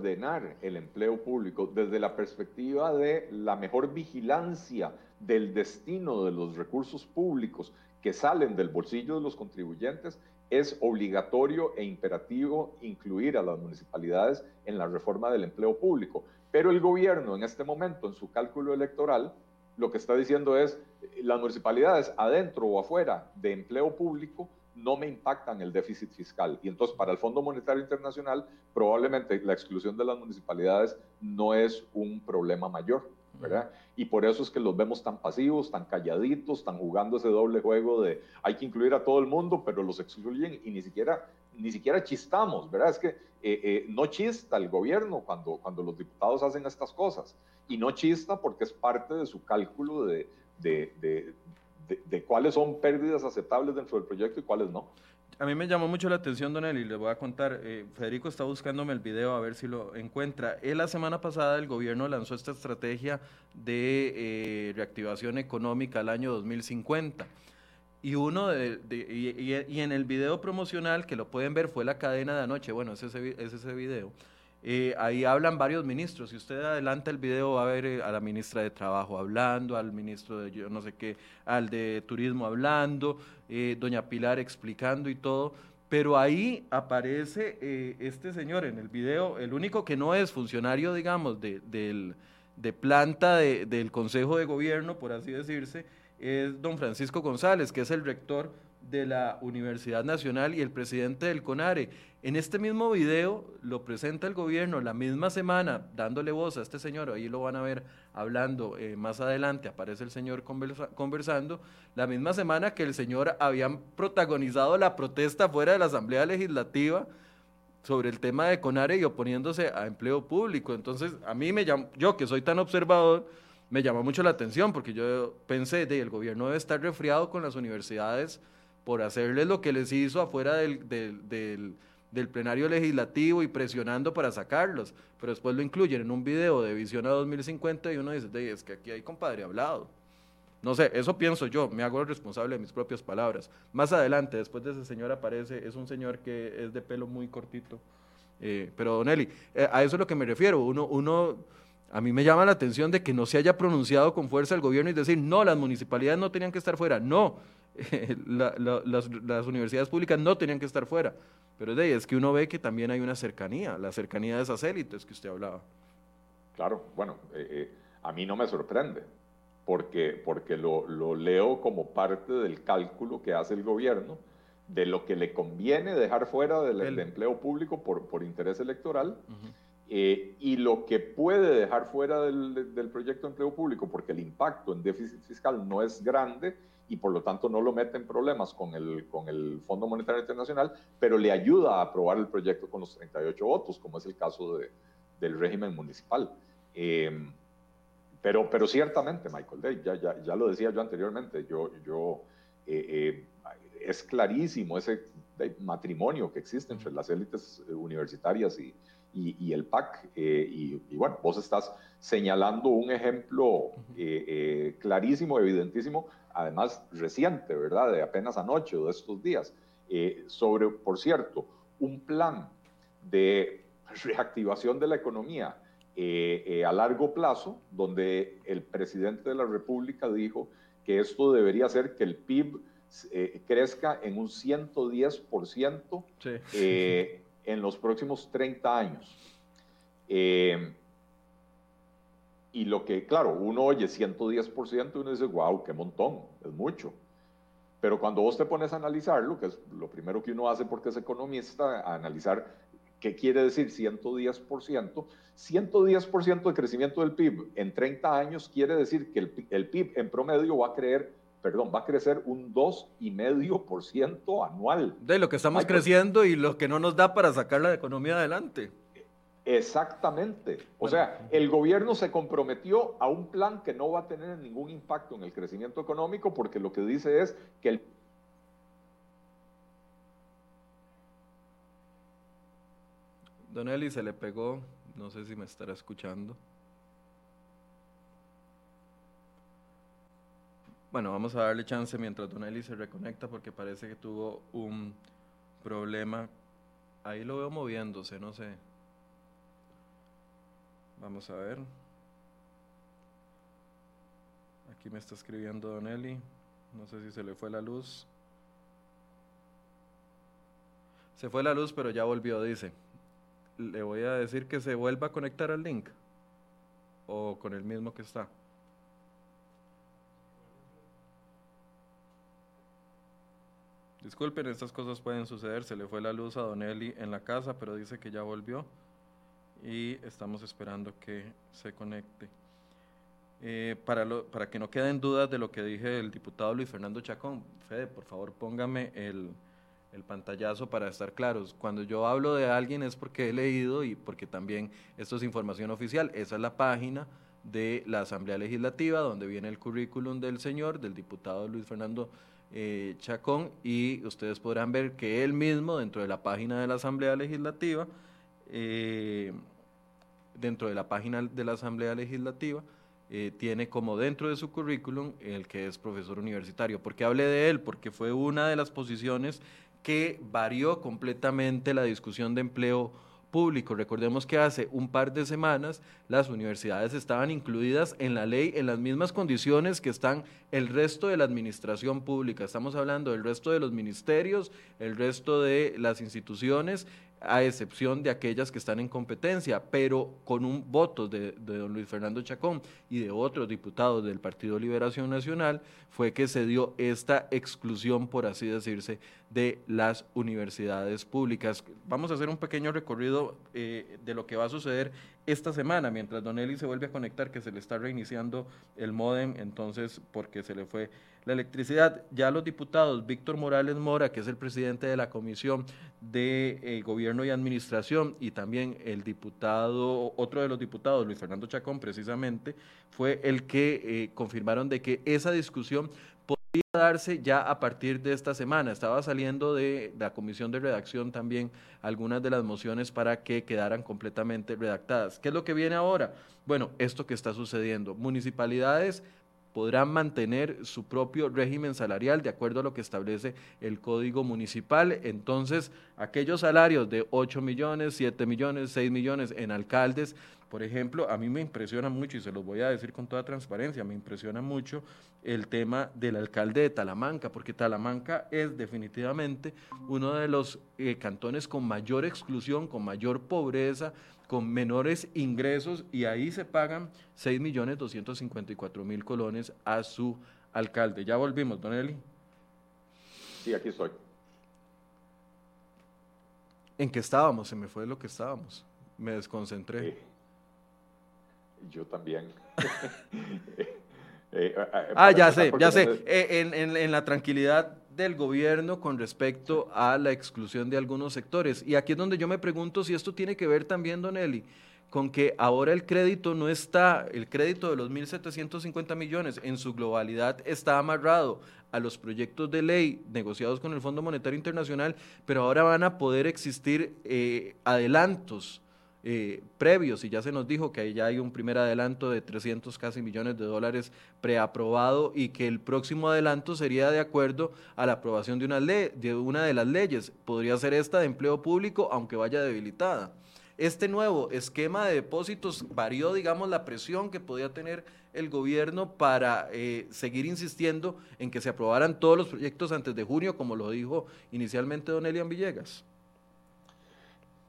ordenar el empleo público desde la perspectiva de la mejor vigilancia del destino de los recursos públicos que salen del bolsillo de los contribuyentes, es obligatorio e imperativo incluir a las municipalidades en la reforma del empleo público. Pero el gobierno en este momento, en su cálculo electoral, lo que está diciendo es, las municipalidades adentro o afuera de empleo público no me impactan el déficit fiscal. Y entonces para el Fondo Monetario Internacional probablemente la exclusión de las municipalidades no es un problema mayor. Y por eso es que los vemos tan pasivos, tan calladitos, tan jugando ese doble juego de hay que incluir a todo el mundo, pero los excluyen y ni siquiera ni siquiera chistamos, ¿verdad? Es que eh, eh, no chista el gobierno cuando, cuando los diputados hacen estas cosas. Y no chista porque es parte de su cálculo de, de cuáles son pérdidas aceptables dentro del proyecto y cuáles no. A mí me llamó mucho la atención, Don Eli, le voy a contar. Eh, Federico está buscándome el video a ver si lo encuentra. Él, la semana pasada el gobierno lanzó esta estrategia de eh, reactivación económica al año 2050. Y uno de, y, en el video promocional que lo pueden ver fue la cadena de anoche. Bueno, es ese, es ese video eh, ahí hablan varios ministros. Si usted adelanta el video, va a ver eh, a la ministra de Trabajo hablando, al ministro de yo no sé qué, al de Turismo hablando, eh, doña Pilar explicando y todo. Pero ahí aparece este señor en el video, el único que no es funcionario, digamos, de, de planta del Consejo de Gobierno, por así decirse, es don Francisco González, que es el rector de la Universidad Nacional y el presidente del CONARE. En este mismo video lo presenta el gobierno la misma semana, dándole voz a este señor, ahí lo van a ver hablando eh, más adelante, aparece el señor conversando, la misma semana que el señor había protagonizado la protesta fuera de la Asamblea Legislativa sobre el tema de CONARE y oponiéndose a empleo público. Entonces, a mí me llama, yo que soy tan observador, me llama mucho la atención porque yo pensé, de, el gobierno debe estar resfriado con las universidades por hacerles lo que les hizo afuera del, del, plenario legislativo y presionando para sacarlos, pero después lo incluyen en un video de Visión a 2050 y uno dice, es que aquí hay compadre hablado. No sé, eso pienso yo, me hago responsable de mis propias palabras. Más adelante, después de ese señor aparece, es un señor que es de pelo muy cortito. Eh, pero Don Eli, eh, a eso es lo que me refiero. Uno, uno, a mí me llama la atención de que no se haya pronunciado con fuerza el gobierno y decir, no, las municipalidades no tenían que estar fuera. No, *laughs* las, universidades públicas no tenían que estar fuera. Pero de ahí es que uno ve que también hay una cercanía, la cercanía de esas élites que usted hablaba. Claro, bueno, eh, eh, a mí no me sorprende, porque, porque lo, lo, leo como parte del cálculo que hace el gobierno de lo que le conviene dejar fuera del, empleo público por, por interés electoral. Eh, y lo que puede dejar fuera del, del, proyecto de empleo público, porque el impacto en déficit fiscal no es grande y por lo tanto no lo mete en problemas con el, con el Fondo Monetario Internacional, pero le ayuda a aprobar el proyecto con los 38 votos, como es el caso de, del régimen municipal. Em, pero, pero ciertamente, Michael Day, ya, ya, ya, lo decía yo anteriormente, yo, yo, eh, eh, es clarísimo ese matrimonio que existe entre las élites universitarias y, y, el PAC. Eh, y, y, bueno, vos estás señalando un ejemplo clarísimo, evidentísimo además reciente, ¿verdad? De apenas anoche o de estos días, eh, sobre, por cierto, un plan de reactivación de la economía eh, eh, a largo plazo, donde el presidente de la República dijo que esto debería hacer que el PIB crezca en un 110% en los próximos 30 años. Y lo que, claro, uno oye 110% y uno dice, wow, qué montón, es mucho. Pero cuando vos te pones a analizarlo, que es lo primero que uno hace porque es economista, a analizar qué quiere decir 110%, 110% de crecimiento del PIB en 30 años quiere decir que el, el PIB en promedio va a creer perdón, va a crecer un 2,5% anual. De lo que estamos creciendo y lo que no nos da para sacar la economía adelante. Exactamente. O sea, el gobierno se comprometió a un plan que no va a tener ningún impacto en el crecimiento económico porque lo que dice es que el... Don Eli se le pegó, no sé si me estará escuchando. Bueno, vamos a darle chance mientras Don Eli se reconecta porque parece que tuvo un problema. Ahí lo veo moviéndose, no sé. Vamos a ver. Aquí me está escribiendo Don Eli. No sé si se le fue la luz. Se fue la luz, pero ya volvió, dice. Le voy a decir que se vuelva a conectar al link. O con el mismo que está. Disculpen, estas cosas pueden suceder. Se le fue la luz a Don Eli en la casa, pero dice que ya volvió y estamos esperando que se conecte. Eh, para, para que no queden dudas de lo que dije el diputado Luis Fernando Chacón, Fede, por favor póngame el, el pantallazo para estar claros. Cuando yo hablo de alguien es porque he leído y porque también esto es información oficial. Esa es la página de la Asamblea Legislativa, donde viene el currículum del señor, del diputado Luis Fernando eh, Chacón, y ustedes podrán ver que él mismo, dentro de la página de la Asamblea Legislativa, eh, dentro de la página de la Asamblea Legislativa, eh, tiene como dentro de su currículum el que es profesor universitario. ¿Por qué hablé de él? Porque fue una de las posiciones que varió completamente la discusión de empleo público. Recordemos que hace un par de semanas las universidades estaban incluidas en la ley en las mismas condiciones que están el resto de la administración pública. Estamos hablando del resto de los ministerios, el resto de las instituciones, a excepción de aquellas que están en competencia, pero con un voto de, don Luis Fernando Chacón y de otros diputados del Partido Liberación Nacional, fue que se dio esta exclusión, por así decirse, de las universidades públicas. Vamos a hacer un pequeño recorrido eh, de lo que va a suceder esta semana, mientras Don Eli se vuelve a conectar, que se le está reiniciando el modem, entonces porque se le fue la electricidad. Ya los diputados Víctor Morales Mora, que es el presidente de la Comisión de eh, Gobierno y Administración, y también el diputado, otro de los diputados, Luis Fernando Chacón, precisamente, fue el que eh, confirmaron de que esa discusión podría darse ya a partir de esta semana. Estaba saliendo de la comisión de redacción también algunas de las mociones para que quedaran completamente redactadas. ¿Qué es lo que viene ahora? Bueno, esto que está sucediendo. Municipalidades podrán mantener su propio régimen salarial de acuerdo a lo que establece el Código Municipal. Entonces, aquellos salarios de 8 millones, 7 millones, 6 millones en alcaldes, por ejemplo, a mí me impresiona mucho, y se los voy a decir con toda transparencia, me impresiona mucho el tema del alcalde de Talamanca, porque Talamanca es definitivamente uno de los eh, cantones con mayor exclusión, con mayor pobreza, con menores ingresos y ahí se pagan 6 millones 254 mil colones a su alcalde. Ya volvimos, don Eli. Sí, aquí estoy. ¿En qué estábamos? Se me fue lo que estábamos. Me desconcentré. yo también. *laughs* Eh, ah, ya sé, ya sé. Eh, en, en la tranquilidad del gobierno con respecto a la exclusión de algunos sectores. Y aquí es donde yo me pregunto si esto tiene que ver también, Don Eli, con que ahora el crédito no está, el crédito de los 1.750 millones en su globalidad está amarrado a los proyectos de ley negociados con el Fondo Monetario Internacional, pero ahora van a poder existir eh, adelantos eh, previos y ya se nos dijo que ya hay un primer adelanto de 300 casi millones de dólares preaprobado y que el próximo adelanto sería de acuerdo a la aprobación de una, ley, de una de las leyes. Podría ser esta de empleo público, aunque vaya debilitada. Este nuevo esquema de depósitos varió, digamos, la presión que podía tener el gobierno para eh, seguir insistiendo en que se aprobaran todos los proyectos antes de junio, como lo dijo inicialmente don Elian Villegas.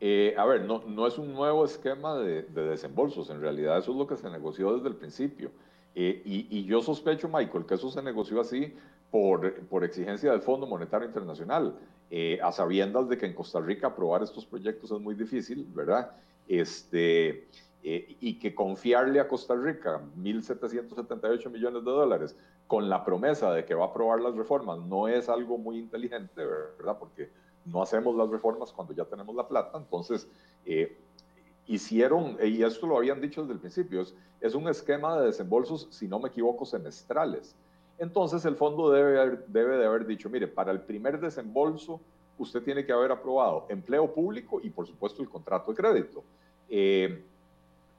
Eh, a ver, no, no, es un nuevo esquema de, desembolsos, en realidad eso es lo que se negoció desde el principio. Eh, y, yo sospecho, Michael, que eso se negoció así por, por exigencia del Fondo Monetario Internacional, eh, a sabiendas de que en Costa Rica aprobar estos proyectos es muy difícil, ¿verdad? Este, y que confiarle a Costa Rica 1.778 millones de dólares con la promesa de que va a aprobar las reformas no es algo muy inteligente, ¿verdad? Porque no hacemos las reformas cuando ya tenemos la plata, entonces eh, hicieron, y esto lo habían dicho desde el principio, es, un esquema de desembolsos, si no me equivoco, semestrales. Entonces el fondo debe, debe de haber dicho, mire, para el primer desembolso usted tiene que haber aprobado empleo público y por supuesto el contrato de crédito. Eh,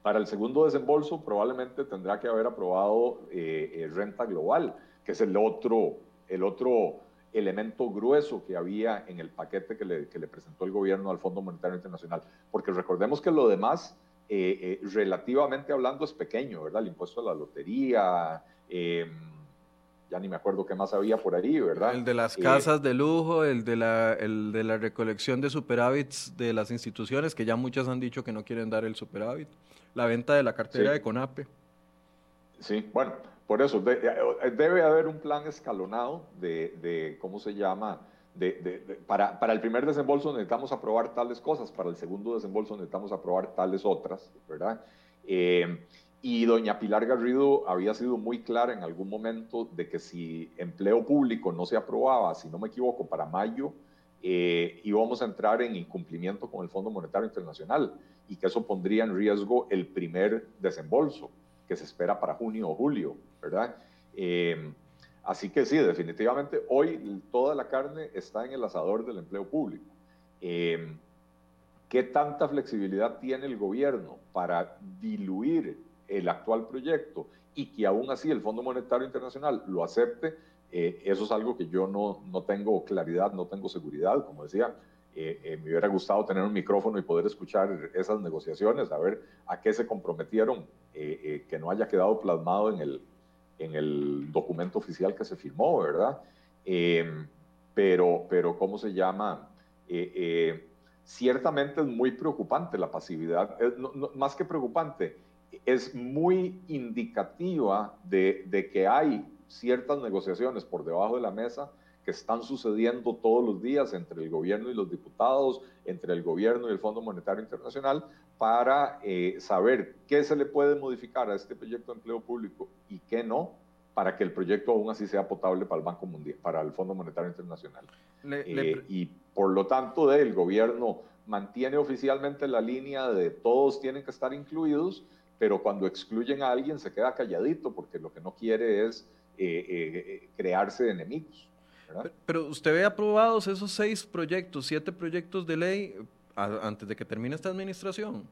para el segundo desembolso probablemente tendrá que haber aprobado eh, renta global, que es el otro, el otro elemento grueso que había en el paquete que le, que le, presentó el gobierno al Fondo Monetario Internacional. Porque recordemos que lo demás, eh, eh, relativamente hablando, es pequeño, ¿verdad? El impuesto a la lotería, em, ya ni me acuerdo qué más había por ahí, ¿verdad? El de las casas de lujo, el de, la, el de la recolección de superávits de las instituciones, que ya muchas han dicho que no quieren dar el superávit, la venta de la cartera de CONAPE. Sí, bueno, por eso, eh, debe haber un plan escalonado de, ¿cómo se llama? De, para, para, el primer desembolso necesitamos aprobar tales cosas, para el segundo desembolso necesitamos aprobar tales otras, ¿verdad? Eh, y doña Pilar Garrido había sido muy clara en algún momento de que si empleo público no se aprobaba, si no me equivoco, para mayo, eh, íbamos a entrar en incumplimiento con el Fondo Monetario Internacional y que eso pondría en riesgo el primer desembolso que se espera para junio o julio, ¿verdad? Eh, así que sí, definitivamente hoy toda la carne está en el asador del empleo público. Eh, ¿Qué tanta flexibilidad tiene el gobierno para diluir el actual proyecto y que aún así el Fondo Monetario Internacional lo acepte? Eh, eso es algo que yo no, no tengo claridad, no tengo seguridad. Como decía, eh, eh, me hubiera gustado tener un micrófono y poder escuchar esas negociaciones, a ver a qué se comprometieron, que no haya quedado plasmado en el, en el documento oficial que se firmó, ¿verdad? pero, pero, ¿cómo se llama? ciertamente es muy preocupante la pasividad, más que preocupante, es muy indicativa de que hay ciertas negociaciones por debajo de la mesa que están sucediendo todos los días entre el gobierno y los diputados, entre el gobierno y el Fondo Monetario Internacional, para eh, saber qué se le puede modificar a este proyecto de empleo público y qué no, para que el proyecto aún así sea potable para el Banco Mundial, para el Fondo Monetario Internacional. Eh, y por lo tanto, el gobierno mantiene oficialmente la línea de todos tienen que estar incluidos, pero cuando excluyen a alguien se queda calladito porque lo que no quiere es eh, eh, crearse enemigos. Pero usted ve aprobados esos seis proyectos, siete proyectos de ley antes de que termine esta administración.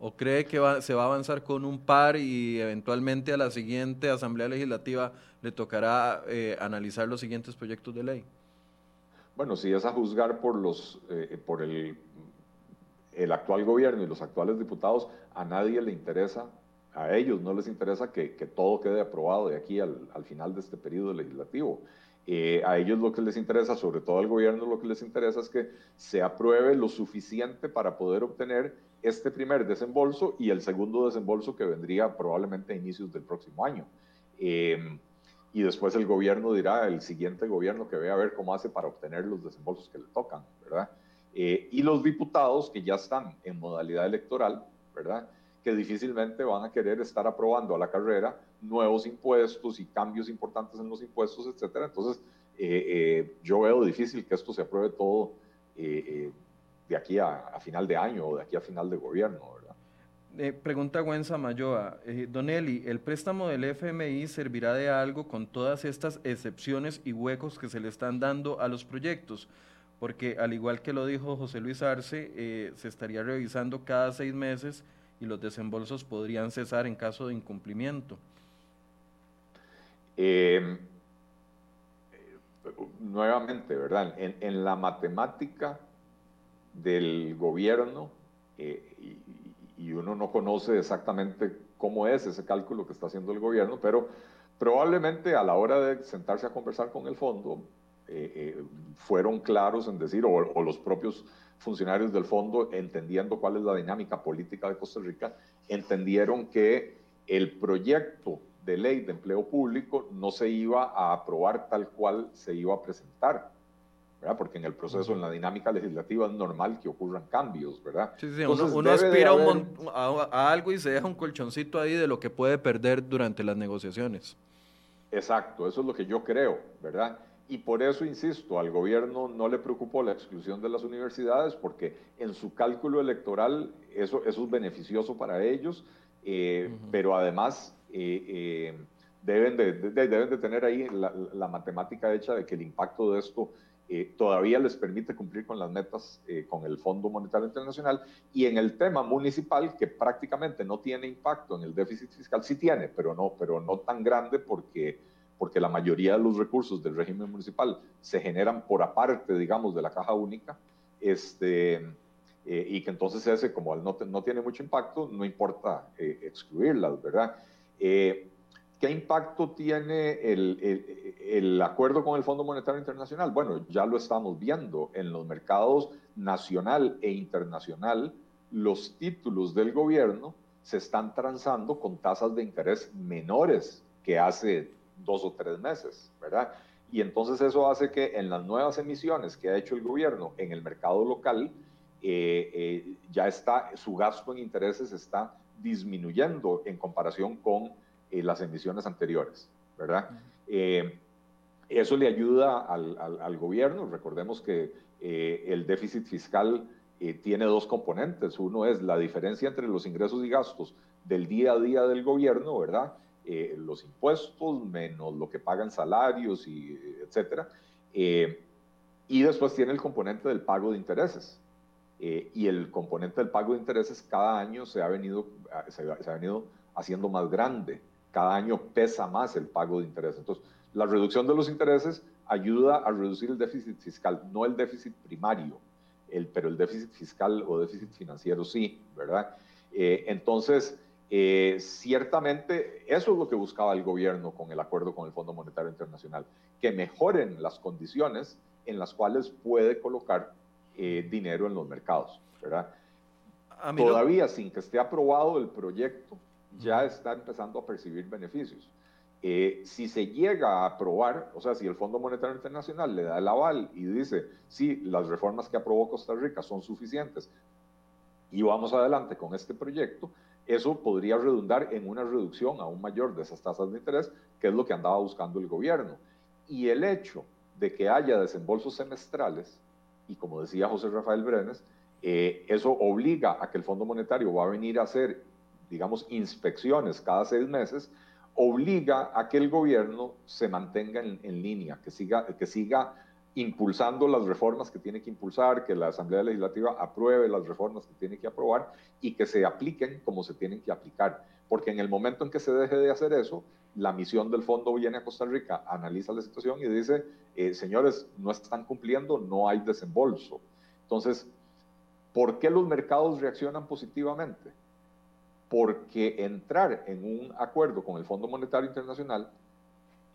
¿O cree que se va a avanzar con un par y eventualmente a la siguiente Asamblea Legislativa le tocará eh, analizar los siguientes proyectos de ley? Bueno, si es a juzgar por, los, por el, el actual gobierno y los actuales diputados, a nadie le interesa a ellos no les interesa que, todo quede aprobado de aquí al, final de este periodo legislativo. Eh, a ellos lo que les interesa, sobre todo al gobierno, lo que les interesa es que se apruebe lo suficiente para poder obtener este primer desembolso y el segundo desembolso que vendría probablemente a inicios del próximo año. Em, y después el gobierno dirá, el siguiente gobierno que vea a ver cómo hace para obtener los desembolsos que le tocan, ¿verdad? Eh, y los diputados que ya están en modalidad electoral, ¿verdad? que difícilmente van a querer estar aprobando a la carrera nuevos impuestos y cambios importantes en los impuestos, etcétera. Entonces, eh, eh, yo veo difícil que esto se apruebe todo eh, de aquí a, final de año o de aquí a final de gobierno, ¿verdad? pregunta Gwen Samayoa, Don Eli, ¿el préstamo del FMI servirá de algo con todas estas excepciones y huecos que se le están dando a los proyectos? Porque al igual que lo dijo José Luis Arce, se estaría revisando cada seis meses y los desembolsos podrían cesar en caso de incumplimiento. Eh, nuevamente, ¿verdad? En, la matemática del gobierno, eh, y, uno no conoce exactamente cómo es ese cálculo que está haciendo el gobierno, pero probablemente a la hora de sentarse a conversar con el fondo, eh, fueron claros en decir, o los propios funcionarios del fondo, entendiendo cuál es la dinámica política de Costa Rica, entendieron que el proyecto de ley de empleo público no se iba a aprobar tal cual se iba a presentar. ¿verdad? Porque en el proceso, en la dinámica legislativa es normal que ocurran cambios, ¿verdad? Sí, sí, uno, aspira a, algo y se deja un colchoncito ahí de lo que puede perder durante las negociaciones. Exacto, eso es lo que yo creo, ¿verdad? Y por eso, insisto, al gobierno no le preocupó la exclusión de las universidades porque en su cálculo electoral eso, eso es beneficioso para ellos, eh, pero además eh, eh, deben, de, deben de tener ahí la, matemática hecha de que el impacto de esto todavía les permite cumplir con las metas con el Fondo Monetario Internacional y en el tema municipal que prácticamente no tiene impacto en el déficit fiscal, sí tiene, pero no, pero no tan grande porque porque la mayoría de los recursos del régimen municipal se generan por aparte, digamos, de la caja única, este, eh, y que entonces ese, como no, no tiene mucho impacto, no importa eh, excluirlas, ¿verdad? Eh, ¿Qué impacto tiene el, el, el, acuerdo con el Fondo Monetario Internacional? Bueno, ya lo estamos viendo en los mercados nacional e internacional, los títulos del gobierno se están transando con tasas de interés menores que hace dos o tres meses, ¿verdad? Y entonces eso hace que en las nuevas emisiones que ha hecho el gobierno en el mercado local, eh, eh, ya está, su gasto en intereses está disminuyendo en comparación con eh, las emisiones anteriores, ¿verdad? eso le ayuda al, al, gobierno, recordemos que el déficit fiscal tiene dos componentes. Uno es la diferencia entre los ingresos y gastos del día a día del gobierno, ¿verdad? los impuestos menos lo que pagan salarios y etcétera. y después tiene el componente del pago de intereses. Eh, y el componente del pago de intereses cada año se ha, venido, ah, se, ha venido haciendo más grande. Cada año pesa más el pago de intereses. Entonces, la reducción de los intereses ayuda a reducir el déficit fiscal, no el déficit primario, el, pero el déficit fiscal o déficit financiero sí, ¿verdad? Eh, entonces, eh, ciertamente eso es lo que buscaba el gobierno con el acuerdo con el Fondo Monetario Internacional, que mejoren las condiciones en las cuales puede colocar eh, dinero en los mercados, ¿verdad? Todavía sin que esté aprobado el proyecto, ya está empezando a percibir beneficios. Eh, si se llega a aprobar, o sea, si el Fondo Monetario Internacional le da el aval y dice, sí, las reformas que aprobó Costa Rica son suficientes y vamos adelante con este proyecto, eso podría redundar en una reducción aún mayor de esas tasas de interés, que es lo que andaba buscando el gobierno. Y el hecho de que haya desembolsos semestrales y como decía José Rafael Brenes, eh, eso obliga a que el Fondo Monetario va a venir a hacer, digamos, inspecciones cada seis meses, obliga a que el gobierno se mantenga en, línea, que siga, que siga impulsando las reformas que tiene que impulsar, que la Asamblea Legislativa apruebe las reformas que tiene que aprobar y que se apliquen como se tienen que aplicar. Porque en el momento en que se deje de hacer eso, la misión del fondo viene a Costa Rica, analiza la situación y dice, eh, señores, no están cumpliendo, no hay desembolso. Entonces, ¿por qué los mercados reaccionan positivamente? Porque entrar en un acuerdo con el Fondo Monetario Internacional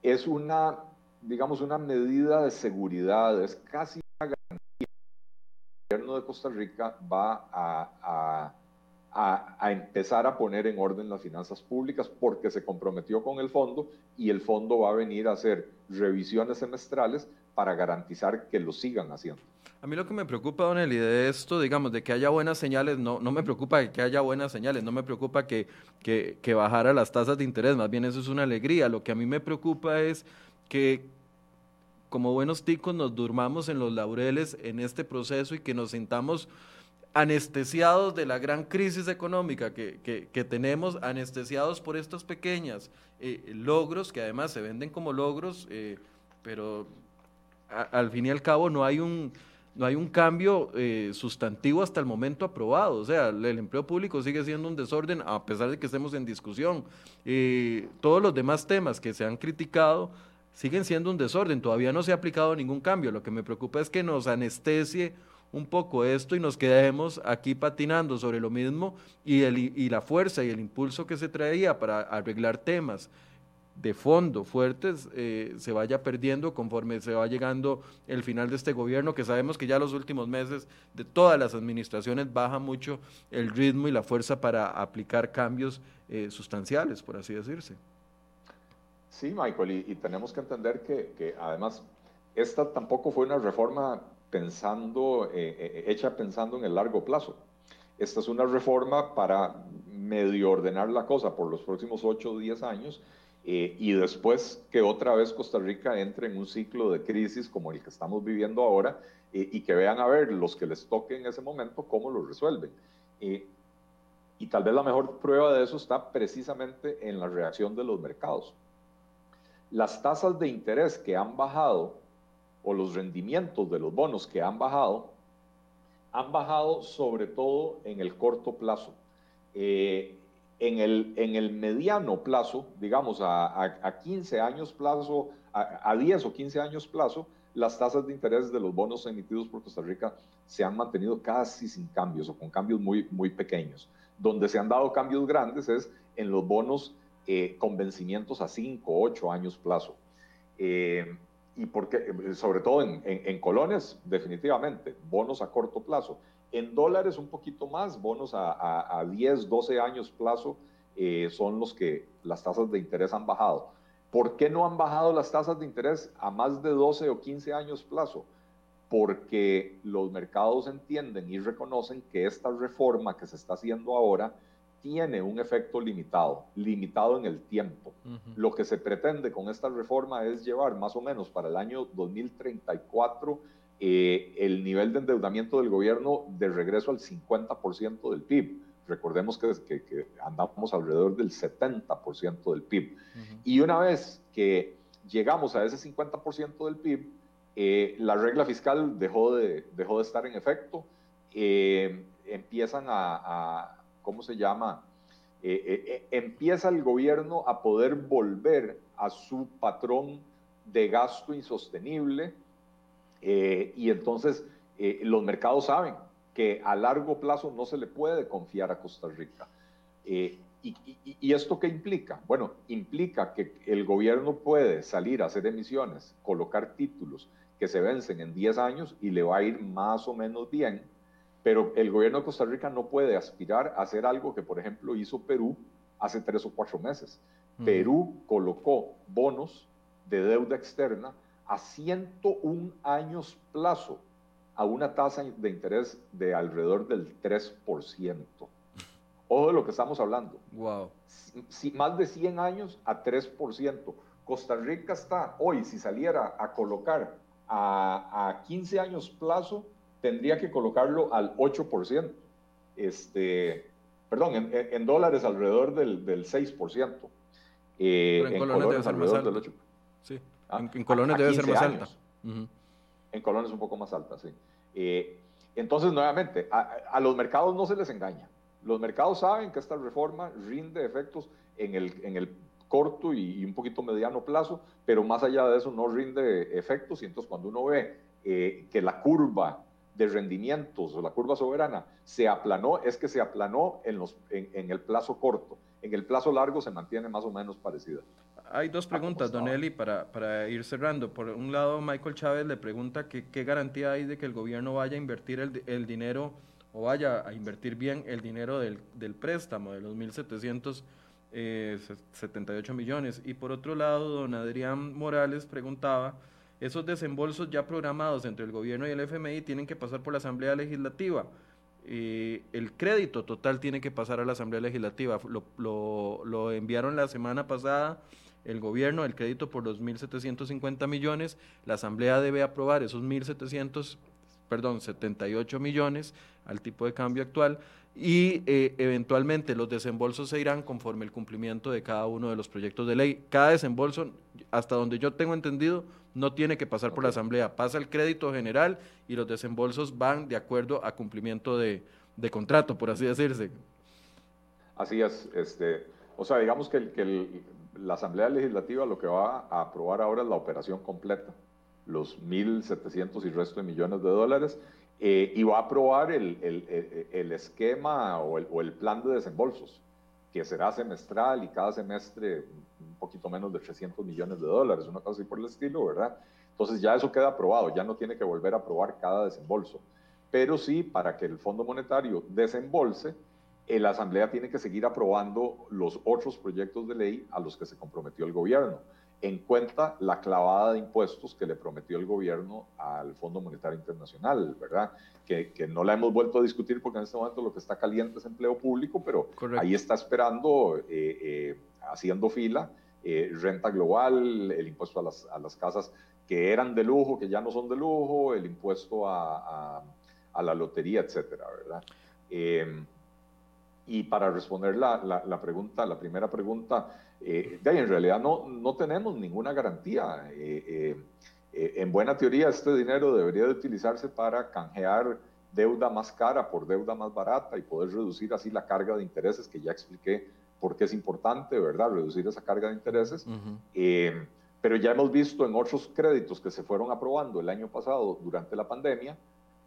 es una, digamos, una medida de seguridad, es casi una garantía. El gobierno de Costa Rica va a a, empezar a poner en orden las finanzas públicas porque se comprometió con el fondo y el fondo va a venir a hacer revisiones semestrales para garantizar que lo sigan haciendo. A mí lo que me preocupa, Don Eli, de esto, digamos, de que haya buenas señales, no, no me preocupa que haya buenas señales, no me preocupa que, que, que bajara las tasas de interés, más bien eso es una alegría. Lo que a mí me preocupa es que como buenos ticos nos durmamos en los laureles en este proceso y que nos sintamos anestesiados de la gran crisis económica que, que, tenemos, anestesiados por estos pequeños eh, logros que además se venden como logros, eh, pero al fin y al cabo no hay un, no hay un cambio eh, sustantivo hasta el momento aprobado. O sea, el, empleo público sigue siendo un desorden a pesar de que estemos en discusión. todos los demás temas que se han criticado siguen siendo un desorden. Todavía no se ha aplicado ningún cambio. Lo que me preocupa es que nos anestesie un poco esto y nos quedemos aquí patinando sobre lo mismo y, el, y la fuerza y el impulso que se traía para arreglar temas de fondo fuertes eh, se vaya perdiendo conforme se va llegando el final de este gobierno, que sabemos que ya los últimos meses de todas las administraciones baja mucho el ritmo y la fuerza para aplicar cambios eh, sustanciales, por así decirse. Sí, Michael, y, tenemos que entender que, que, además esta tampoco fue una reforma pensando, eh, eh, hecha pensando en el largo plazo. Esta es una reforma para medio ordenar la cosa por los próximos 8 o 10 años eh, y después que otra vez Costa Rica entre en un ciclo de crisis como el que estamos viviendo ahora y que vean a ver los que les toque en ese momento cómo lo resuelven. y tal vez la mejor prueba de eso está precisamente en la reacción de los mercados. Las tasas de interés que han bajado o los rendimientos de los bonos que han bajado, han bajado sobre todo en el corto plazo. Eh, en, el, en el mediano plazo, digamos a, 15 años plazo, a, 10 o 15 años plazo, las tasas de interés de los bonos emitidos por Costa Rica se han mantenido casi sin cambios o con cambios muy, muy pequeños. Donde se han dado cambios grandes es en los bonos eh, con vencimientos a 5 o 8 años plazo. Eh, y porque, sobre todo en, colones, definitivamente, bonos a corto plazo. En dólares un poquito más, bonos a, a, 10, 12 años plazo eh, son los que las tasas de interés han bajado. ¿Por qué no han bajado las tasas de interés a más de 12 o 15 años plazo? Porque los mercados entienden y reconocen que esta reforma que se está haciendo ahora tiene un efecto limitado, limitado en el tiempo. Lo que se pretende con esta reforma es llevar más o menos para el año 2034 eh, el nivel de endeudamiento del gobierno de regreso al 50% del PIB. Recordemos que, que, andamos alrededor del 70% del PIB. Y una vez que llegamos a ese 50% del PIB, eh, la regla fiscal dejó de, dejó de estar en efecto, eh, empiezan a, ¿cómo se llama? Eh, empieza el gobierno a poder volver a su patrón de gasto insostenible y entonces los mercados saben que a largo plazo no se le puede confiar a Costa Rica. ¿Y, esto qué implica? Bueno, implica que el gobierno puede salir a hacer emisiones, colocar títulos que se vencen en 10 años y le va a ir más o menos bien, pero el gobierno de Costa Rica no puede aspirar a hacer algo que, por ejemplo, hizo Perú hace tres o cuatro meses. Perú colocó bonos de deuda externa a 101 años plazo a una tasa de interés de alrededor del 3%. Ojo de lo que estamos hablando. Wow. Si, más de 100 años a 3%. Costa Rica está hoy, si saliera a colocar a, a 15 años plazo, tendría que colocarlo al 8%. Este, perdón, en, dólares alrededor del, del 6%. Eh, en, colones, debe ser más alta. Del 8%. Sí, ah, en, colones debe ser más alta. En colones un poco más alta, sí. Eh, entonces, nuevamente, a, los mercados no se les engaña. Los mercados saben que esta reforma rinde efectos en el, en el corto y, un poquito mediano plazo, pero más allá de eso no rinde efectos y entonces cuando uno ve eh, que la curva de rendimientos o la curva soberana se aplanó, es que se aplanó en, los, en, el plazo corto. En el plazo largo se mantiene más o menos parecida. Hay dos preguntas, Don Eli, para, para, ir cerrando. Por un lado, Michael Chávez le pregunta que, qué garantía hay de que el gobierno vaya a invertir el, el dinero o vaya a invertir bien el dinero del, del préstamo de los 1.778 eh, millones. Y por otro lado, don Adrián Morales preguntaba, esos desembolsos ya programados entre el gobierno y el FMI tienen que pasar por la Asamblea Legislativa. Eh, el crédito total tiene que pasar a la Asamblea Legislativa. Lo, enviaron la semana pasada el gobierno, el crédito por los 1.750 millones. La Asamblea debe aprobar esos 1.700 perdón, 78 millones al tipo de cambio actual y eh, eventualmente los desembolsos se irán conforme el cumplimiento de cada uno de los proyectos de ley. Cada desembolso, hasta donde yo tengo entendido, no tiene que pasar por la Asamblea, pasa el crédito general y los desembolsos van de acuerdo a cumplimiento de, contrato, por así decirse. Así es, este, o sea, digamos que, que la Asamblea Legislativa lo que va a aprobar ahora es la operación completa los 1.700 y resto de millones de dólares, eh, y va a aprobar el, el, el, esquema o, o el, plan de desembolsos, que será semestral y cada semestre un poquito menos de 300 millones de dólares, una cosa así por el estilo, ¿verdad? Entonces ya eso queda aprobado, ya no tiene que volver a aprobar cada desembolso. Pero sí, para que el Fondo Monetario desembolse, eh, la Asamblea tiene que seguir aprobando los otros proyectos de ley a los que se comprometió el gobierno en cuenta la clavada de impuestos que le prometió el gobierno al Fondo Monetario Internacional, ¿verdad? Que, que, no la hemos vuelto a discutir porque en este momento lo que está caliente es empleo público, pero ahí está esperando, eh, eh, haciendo fila, eh, renta global, el impuesto a las, a las, casas que eran de lujo, que ya no son de lujo, el impuesto a, a, a la lotería, etcétera, ¿verdad? y para responder la, la, la pregunta, la primera pregunta, eh, en realidad no, no tenemos ninguna garantía. Eh, eh, en buena teoría, este dinero debería de utilizarse para canjear deuda más cara por deuda más barata y poder reducir así la carga de intereses, que ya expliqué por qué es importante, ¿verdad? Reducir esa carga de intereses. pero ya hemos visto en otros créditos que se fueron aprobando el año pasado durante la pandemia,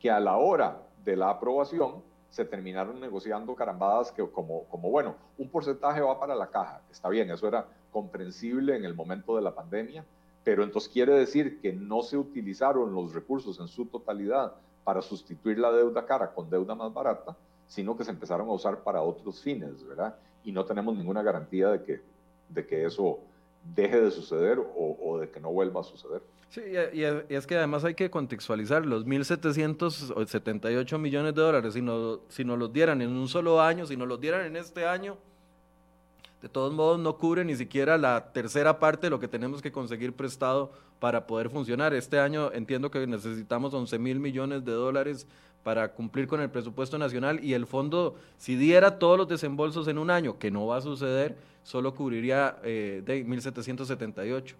que a la hora de la aprobación, se terminaron negociando carambadas que como, como, bueno, un porcentaje va para la caja, está bien, eso era comprensible en el momento de la pandemia, pero entonces quiere decir que no se utilizaron los recursos en su totalidad para sustituir la deuda cara con deuda más barata, sino que se empezaron a usar para otros fines, ¿verdad? Y no tenemos ninguna garantía de que, de que eso deje de suceder o, de que no vuelva a suceder. Sí, y, es que además hay que contextualizar los 1.778 millones de dólares, si, no, si nos los dieran en un solo año, si nos los dieran en este año, de todos modos no cubre ni siquiera la tercera parte de lo que tenemos que conseguir prestado para poder funcionar. Este año entiendo que necesitamos 11 mil millones de dólares para cumplir con el presupuesto nacional y el fondo, si diera todos los desembolsos en un año, que no va a suceder, solo cubriría eh, de 1.778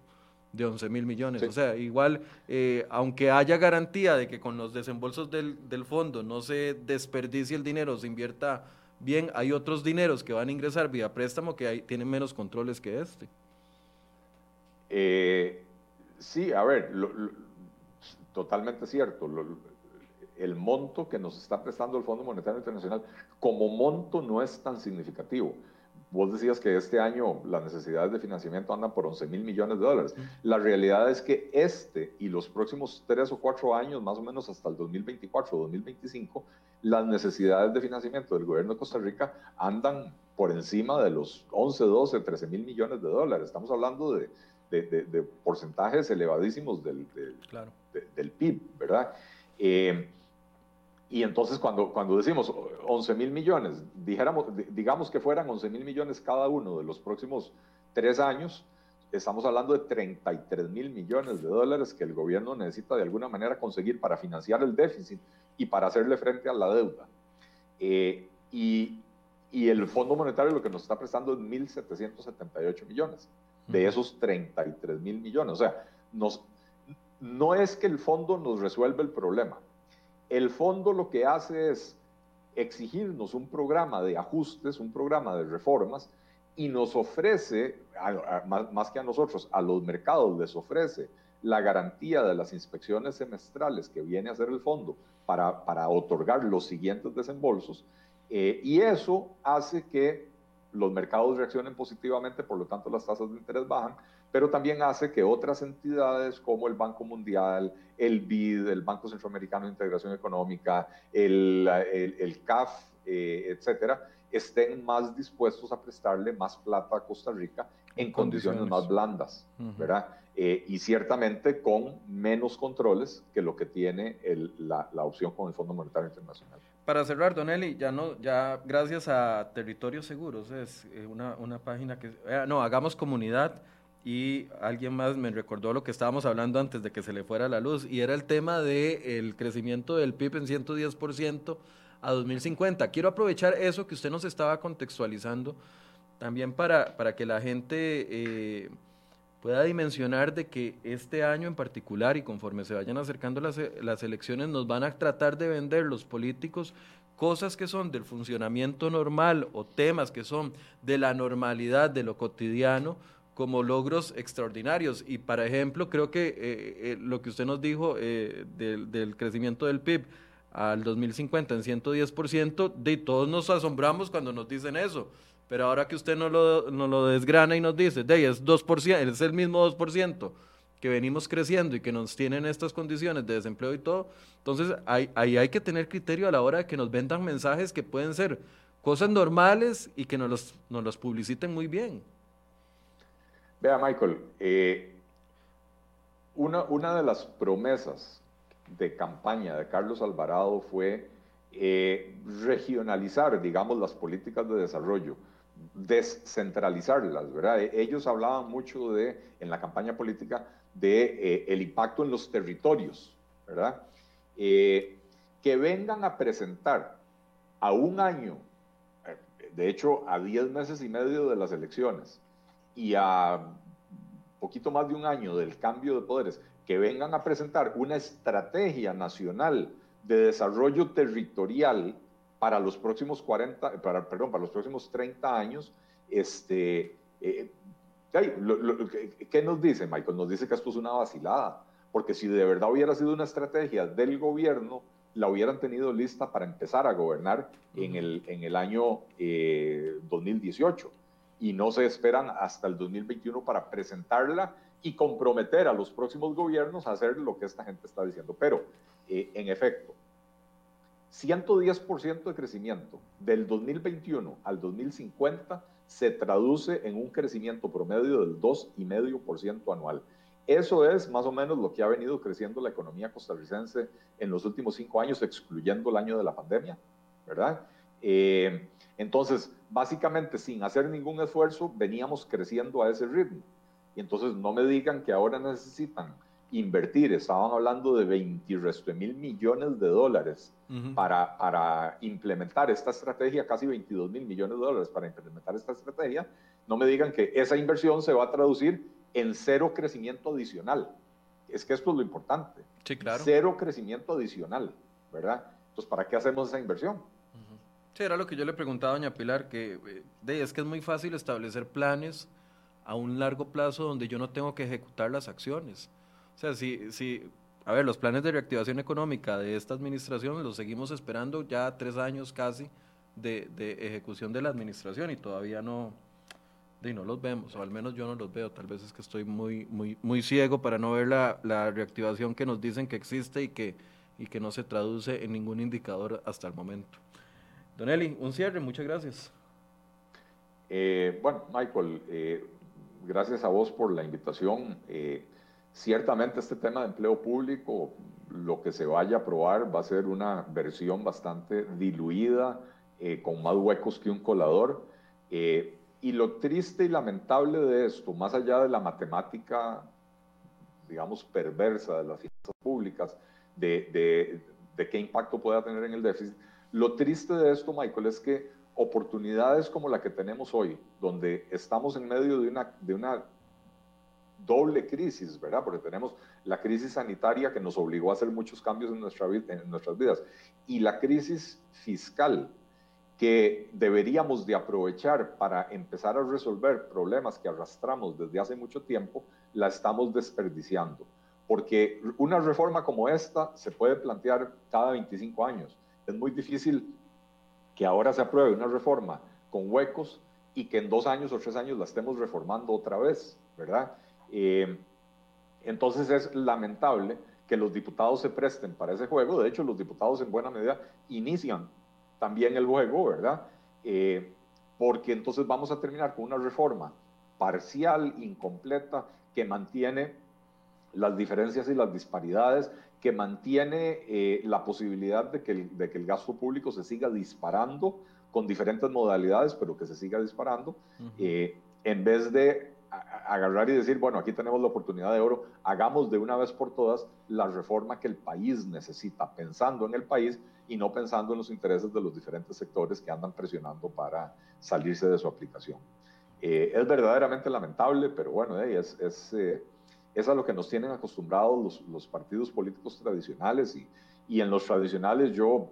de 11 mil millones. O sea, igual, eh, aunque haya garantía de que con los desembolsos del, del, fondo no se desperdicie el dinero, se invierta bien, hay otros dineros que van a ingresar vía préstamo que hay, tienen menos controles que este. Eh, sí, a ver, totalmente cierto el monto que nos está prestando el Fondo Monetario Internacional como monto no es tan significativo. Vos decías que este año las necesidades de financiamiento andan por 11 mil millones de dólares. La realidad es que este y los próximos tres o cuatro años, más o menos hasta el 2024 o 2025, las necesidades de financiamiento del gobierno de Costa Rica andan por encima de los 11, 12, 13 mil millones de dólares. Estamos hablando de, de, porcentajes elevadísimos del, del, PIB, ¿verdad? Eh, y entonces cuando, cuando decimos 11 mil millones, dijéramos, digamos que fueran 11 mil millones cada uno de los próximos tres años, estamos hablando de 33 mil millones de dólares que el gobierno necesita de alguna manera conseguir para financiar el déficit y para hacerle frente a la deuda. Eh, y, y, el Fondo Monetario lo que nos está prestando es 1.778 millones de esos 33 mil millones. O sea, nos, no es que el fondo nos resuelva el problema, el fondo lo que hace es exigirnos un programa de ajustes, un programa de reformas, y nos ofrece, más, que a nosotros, a los mercados les ofrece la garantía de las inspecciones semestrales que viene a hacer el fondo para, para otorgar los siguientes desembolsos, eh, y eso hace que los mercados reaccionen positivamente, por lo tanto las tasas de interés bajan, pero también hace que otras entidades como el Banco Mundial, el BID, el Banco Centroamericano de Integración Económica, el, el, CAF, eh, etcétera, estén más dispuestos a prestarle más plata a Costa Rica en condiciones, más blandas, ¿verdad? Eh, y ciertamente con menos controles que lo que tiene la, la opción con el Fondo Monetario Internacional. Para cerrar, Don Eli, ya no, ya gracias a Territorios Seguros, es eh, una, una página que, eh, no, hagamos comunidad y alguien más me recordó lo que estábamos hablando antes de que se le fuera la luz y era el tema del crecimiento del PIB en 110% a 2050. Quiero aprovechar eso que usted nos estaba contextualizando también para, para que la gente... Eh, pueda dimensionar de que este año en particular y conforme se vayan acercando las, las elecciones nos van a tratar de vender los políticos cosas que son del funcionamiento normal o temas que son de la normalidad, de lo cotidiano, como logros extraordinarios. Y, por ejemplo, creo que eh, eh, lo que usted nos dijo eh, del, del, crecimiento del PIB al 2050 en 110%, de todos nos asombramos cuando nos dicen eso. Pero ahora que usted nos lo, lo desgrana y nos dice, de es 2%, es el mismo 2% que venimos creciendo y que nos tienen estas condiciones de desempleo y todo, entonces ahí hay, hay que tener criterio a la hora de que nos vendan mensajes que pueden ser cosas normales y que nos los, nos los publiciten muy bien. Vea, Michael, eh, una, una de las promesas de campaña de Carlos Alvarado fue eh, regionalizar, digamos, las políticas de desarrollo descentralizarlas, ¿verdad? E, ellos hablaban mucho de, en la campaña política, de eh, el impacto en los territorios, ¿verdad? Que vengan a presentar a un año, de hecho a diez meses y medio de las elecciones y a poquito más de un año del cambio de poderes, que vengan a presentar una estrategia nacional de desarrollo territorial para los próximos 40, para, perdón, para los próximos 30 años, este, eh, ¿qué nos dice, Michael? Nos dice que esto es una vacilada, porque si de verdad hubiera sido una estrategia del gobierno, la hubieran tenido lista para empezar a gobernar en el, en el año 2018 eh, y no se esperan hasta el 2021 para presentarla y comprometer a los próximos gobiernos a hacer lo que esta gente está diciendo. Pero, eh, en efecto, 110% de crecimiento del 2021 al 2050 se traduce en un crecimiento promedio del 2,5% anual. Eso es más o menos lo que ha venido creciendo la economía costarricense en los últimos cinco años, excluyendo el año de la pandemia, ¿verdad? Eh, entonces, básicamente, sin hacer ningún esfuerzo, veníamos creciendo a ese ritmo. Y entonces no me digan que ahora necesitan invertir, estaban hablando de 20 mil millones de dólares para, para implementar esta estrategia, casi 22 mil millones de dólares para implementar esta estrategia, no me digan que esa inversión se va a traducir en cero crecimiento adicional. Es que esto es lo importante. Sí, claro. Cero crecimiento adicional, ¿verdad? Entonces, ¿para qué hacemos esa inversión? Sí, era lo que yo le preguntaba a doña Pilar, que eh, de, es que es muy fácil establecer planes a un largo plazo donde yo no tengo que ejecutar las acciones. O sea, si, si, a ver, los planes de reactivación económica de esta administración los seguimos esperando ya tres años casi de, ejecución de la administración y todavía no, de, no los vemos, o al menos yo no los veo. Tal vez es que estoy muy, muy, muy ciego para no ver la, la reactivación que nos dicen que existe y que, y que no se traduce en ningún indicador hasta el momento. Don Eli, un cierre, muchas gracias. Eh, bueno, Michael, eh, gracias a vos por la invitación. Eh, Ciertamente este tema de empleo público, lo que se vaya a aprobar va a ser una versión bastante diluida, eh, con más huecos que un colador. Y lo triste y lamentable de esto, más allá de la matemática, digamos, perversa de las finanzas públicas, de qué impacto pueda tener en el déficit, lo triste de esto, Michael, es que oportunidades como la que tenemos hoy, donde estamos en medio de una, de una doble crisis, ¿verdad? Porque tenemos la crisis sanitaria que nos obligó a hacer muchos cambios en, nuestra, en nuestras vidas y la crisis fiscal que deberíamos de aprovechar para empezar a resolver problemas que arrastramos desde hace mucho tiempo, la estamos desperdiciando. Porque una reforma como esta se puede plantear cada 25 años. Es muy difícil que ahora se apruebe una reforma con huecos y que en dos años o tres años la estemos reformando otra vez, ¿verdad? Eh, entonces es lamentable que los diputados se presten para ese juego. De hecho, los diputados en buena medida inician también el juego, ¿verdad? Eh, porque entonces vamos a terminar con una reforma parcial, incompleta, que mantiene las diferencias y las disparidades, que mantiene eh, la posibilidad de que, el, de que, el, gasto público se siga disparando con diferentes modalidades, pero que se siga disparando, en vez de agarrar y decir, bueno, aquí tenemos la oportunidad de oro, hagamos de una vez por todas la reforma que el país necesita, pensando en el país y no pensando en los intereses de los diferentes sectores que andan presionando para salirse de su aplicación. Eh, es verdaderamente lamentable, pero bueno, es, es, eh, es, a lo que nos tienen acostumbrados los, partidos políticos tradicionales y, en los tradicionales yo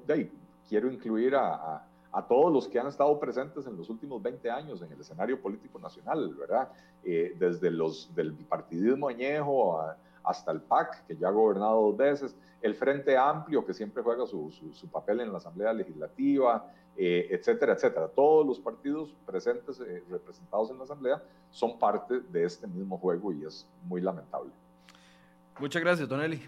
quiero incluir a a todos los que han estado presentes en los últimos 20 años en el escenario político nacional, ¿verdad? Eh, desde los del partidismo añejo hasta el PAC, que ya ha gobernado dos veces, el Frente Amplio, que siempre juega su, papel en la Asamblea Legislativa, eh, etcétera, etcétera. Todos los partidos presentes, eh, representados en la Asamblea, son parte de este mismo juego y es muy lamentable. Muchas gracias, Don Eli,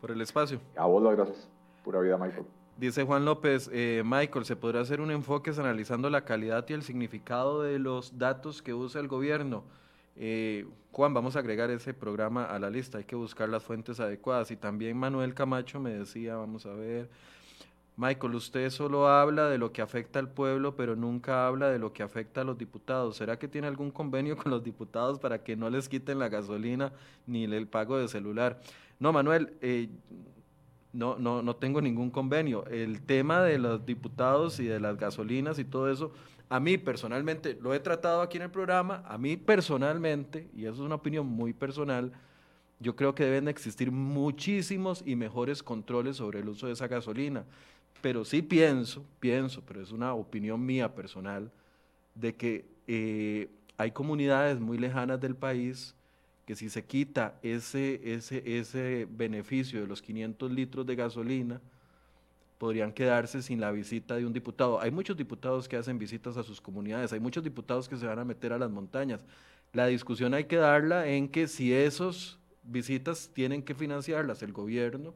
por el espacio. A vos las gracias. Pura vida, Michael. Dice Juan López, eh, Michael, ¿se podrá hacer un enfoque analizando la calidad y el significado de los datos que usa el gobierno? Eh, Juan, vamos a agregar ese programa a la lista, hay que buscar las fuentes adecuadas. Y también Manuel Camacho me decía, vamos a ver, Michael, usted solo habla de lo que afecta al pueblo, pero nunca habla de lo que afecta a los diputados. ¿Será que tiene algún convenio *laughs* con los diputados para que no les quiten la gasolina ni el pago de celular? No, Manuel, eh, no, no, no tengo ningún convenio. El tema de los diputados y de las gasolinas y todo eso, a mí personalmente, lo he tratado aquí en el programa, a mí personalmente, y eso es una opinión muy personal, yo creo que deben existir muchísimos y mejores controles sobre el uso de esa gasolina. Pero sí pienso, pienso, pero es una opinión mía personal, de que eh, hay comunidades muy lejanas del país que si se quita ese, ese, ese beneficio de los 500 litros de gasolina, podrían quedarse sin la visita de un diputado. Hay muchos diputados que hacen visitas a sus comunidades, hay muchos diputados que se van a meter a las montañas. La discusión hay que darla en que si esas visitas tienen que financiarlas el gobierno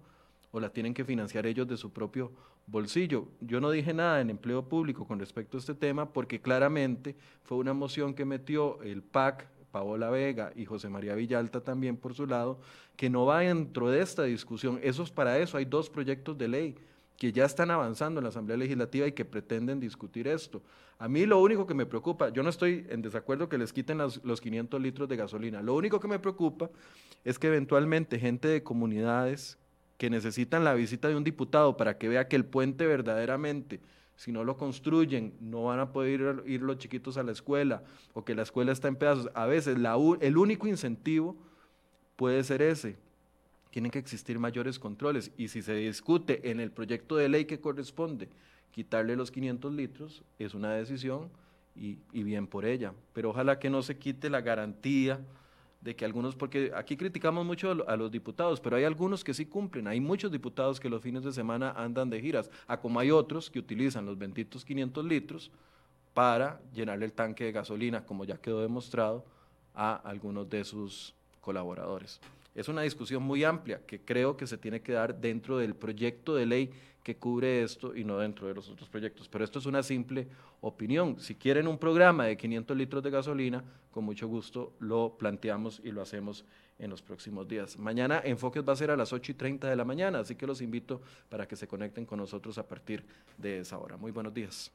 o las tienen que financiar ellos de su propio bolsillo. Yo no dije nada en empleo público con respecto a este tema porque claramente fue una moción que metió el PAC Paola Vega y José María Villalta también por su lado, que no va dentro de esta discusión. Eso es para eso, hay dos proyectos de ley. que ya están avanzando en la Asamblea Legislativa y que pretenden discutir esto. A mí lo único que me preocupa, yo no estoy en desacuerdo que les quiten los, los 500 litros de gasolina, lo único que me preocupa es que eventualmente gente de comunidades que necesitan la visita de un diputado para que vea que el puente verdaderamente, si no lo construyen, no van a poder ir, los chiquitos a la escuela o que la escuela está en pedazos. A veces el único incentivo puede ser ese. Tienen que existir mayores controles y si se discute en el proyecto de ley que corresponde quitarle los 500 litros, es una decisión y bien por ella. Pero ojalá que no se quite la garantía de que algunos, porque aquí criticamos mucho a los diputados, pero hay algunos que sí cumplen. Hay muchos diputados que los fines de semana andan de giras, a como hay otros que utilizan los benditos 500 litros para llenarle el tanque de gasolina, como ya quedó demostrado, a algunos de sus colaboradores. Es una discusión muy amplia que creo que se tiene que dar dentro del proyecto de ley que cubre esto y no dentro de los otros proyectos. Pero esto es una simple opinión. Si quieren un programa de 500 litros de gasolina, con mucho gusto lo planteamos y lo hacemos en los próximos días. Mañana Enfoques va a ser a las 8 y 30 de la mañana, así que los invito para que se conecten con nosotros a partir de esa hora. Muy buenos días.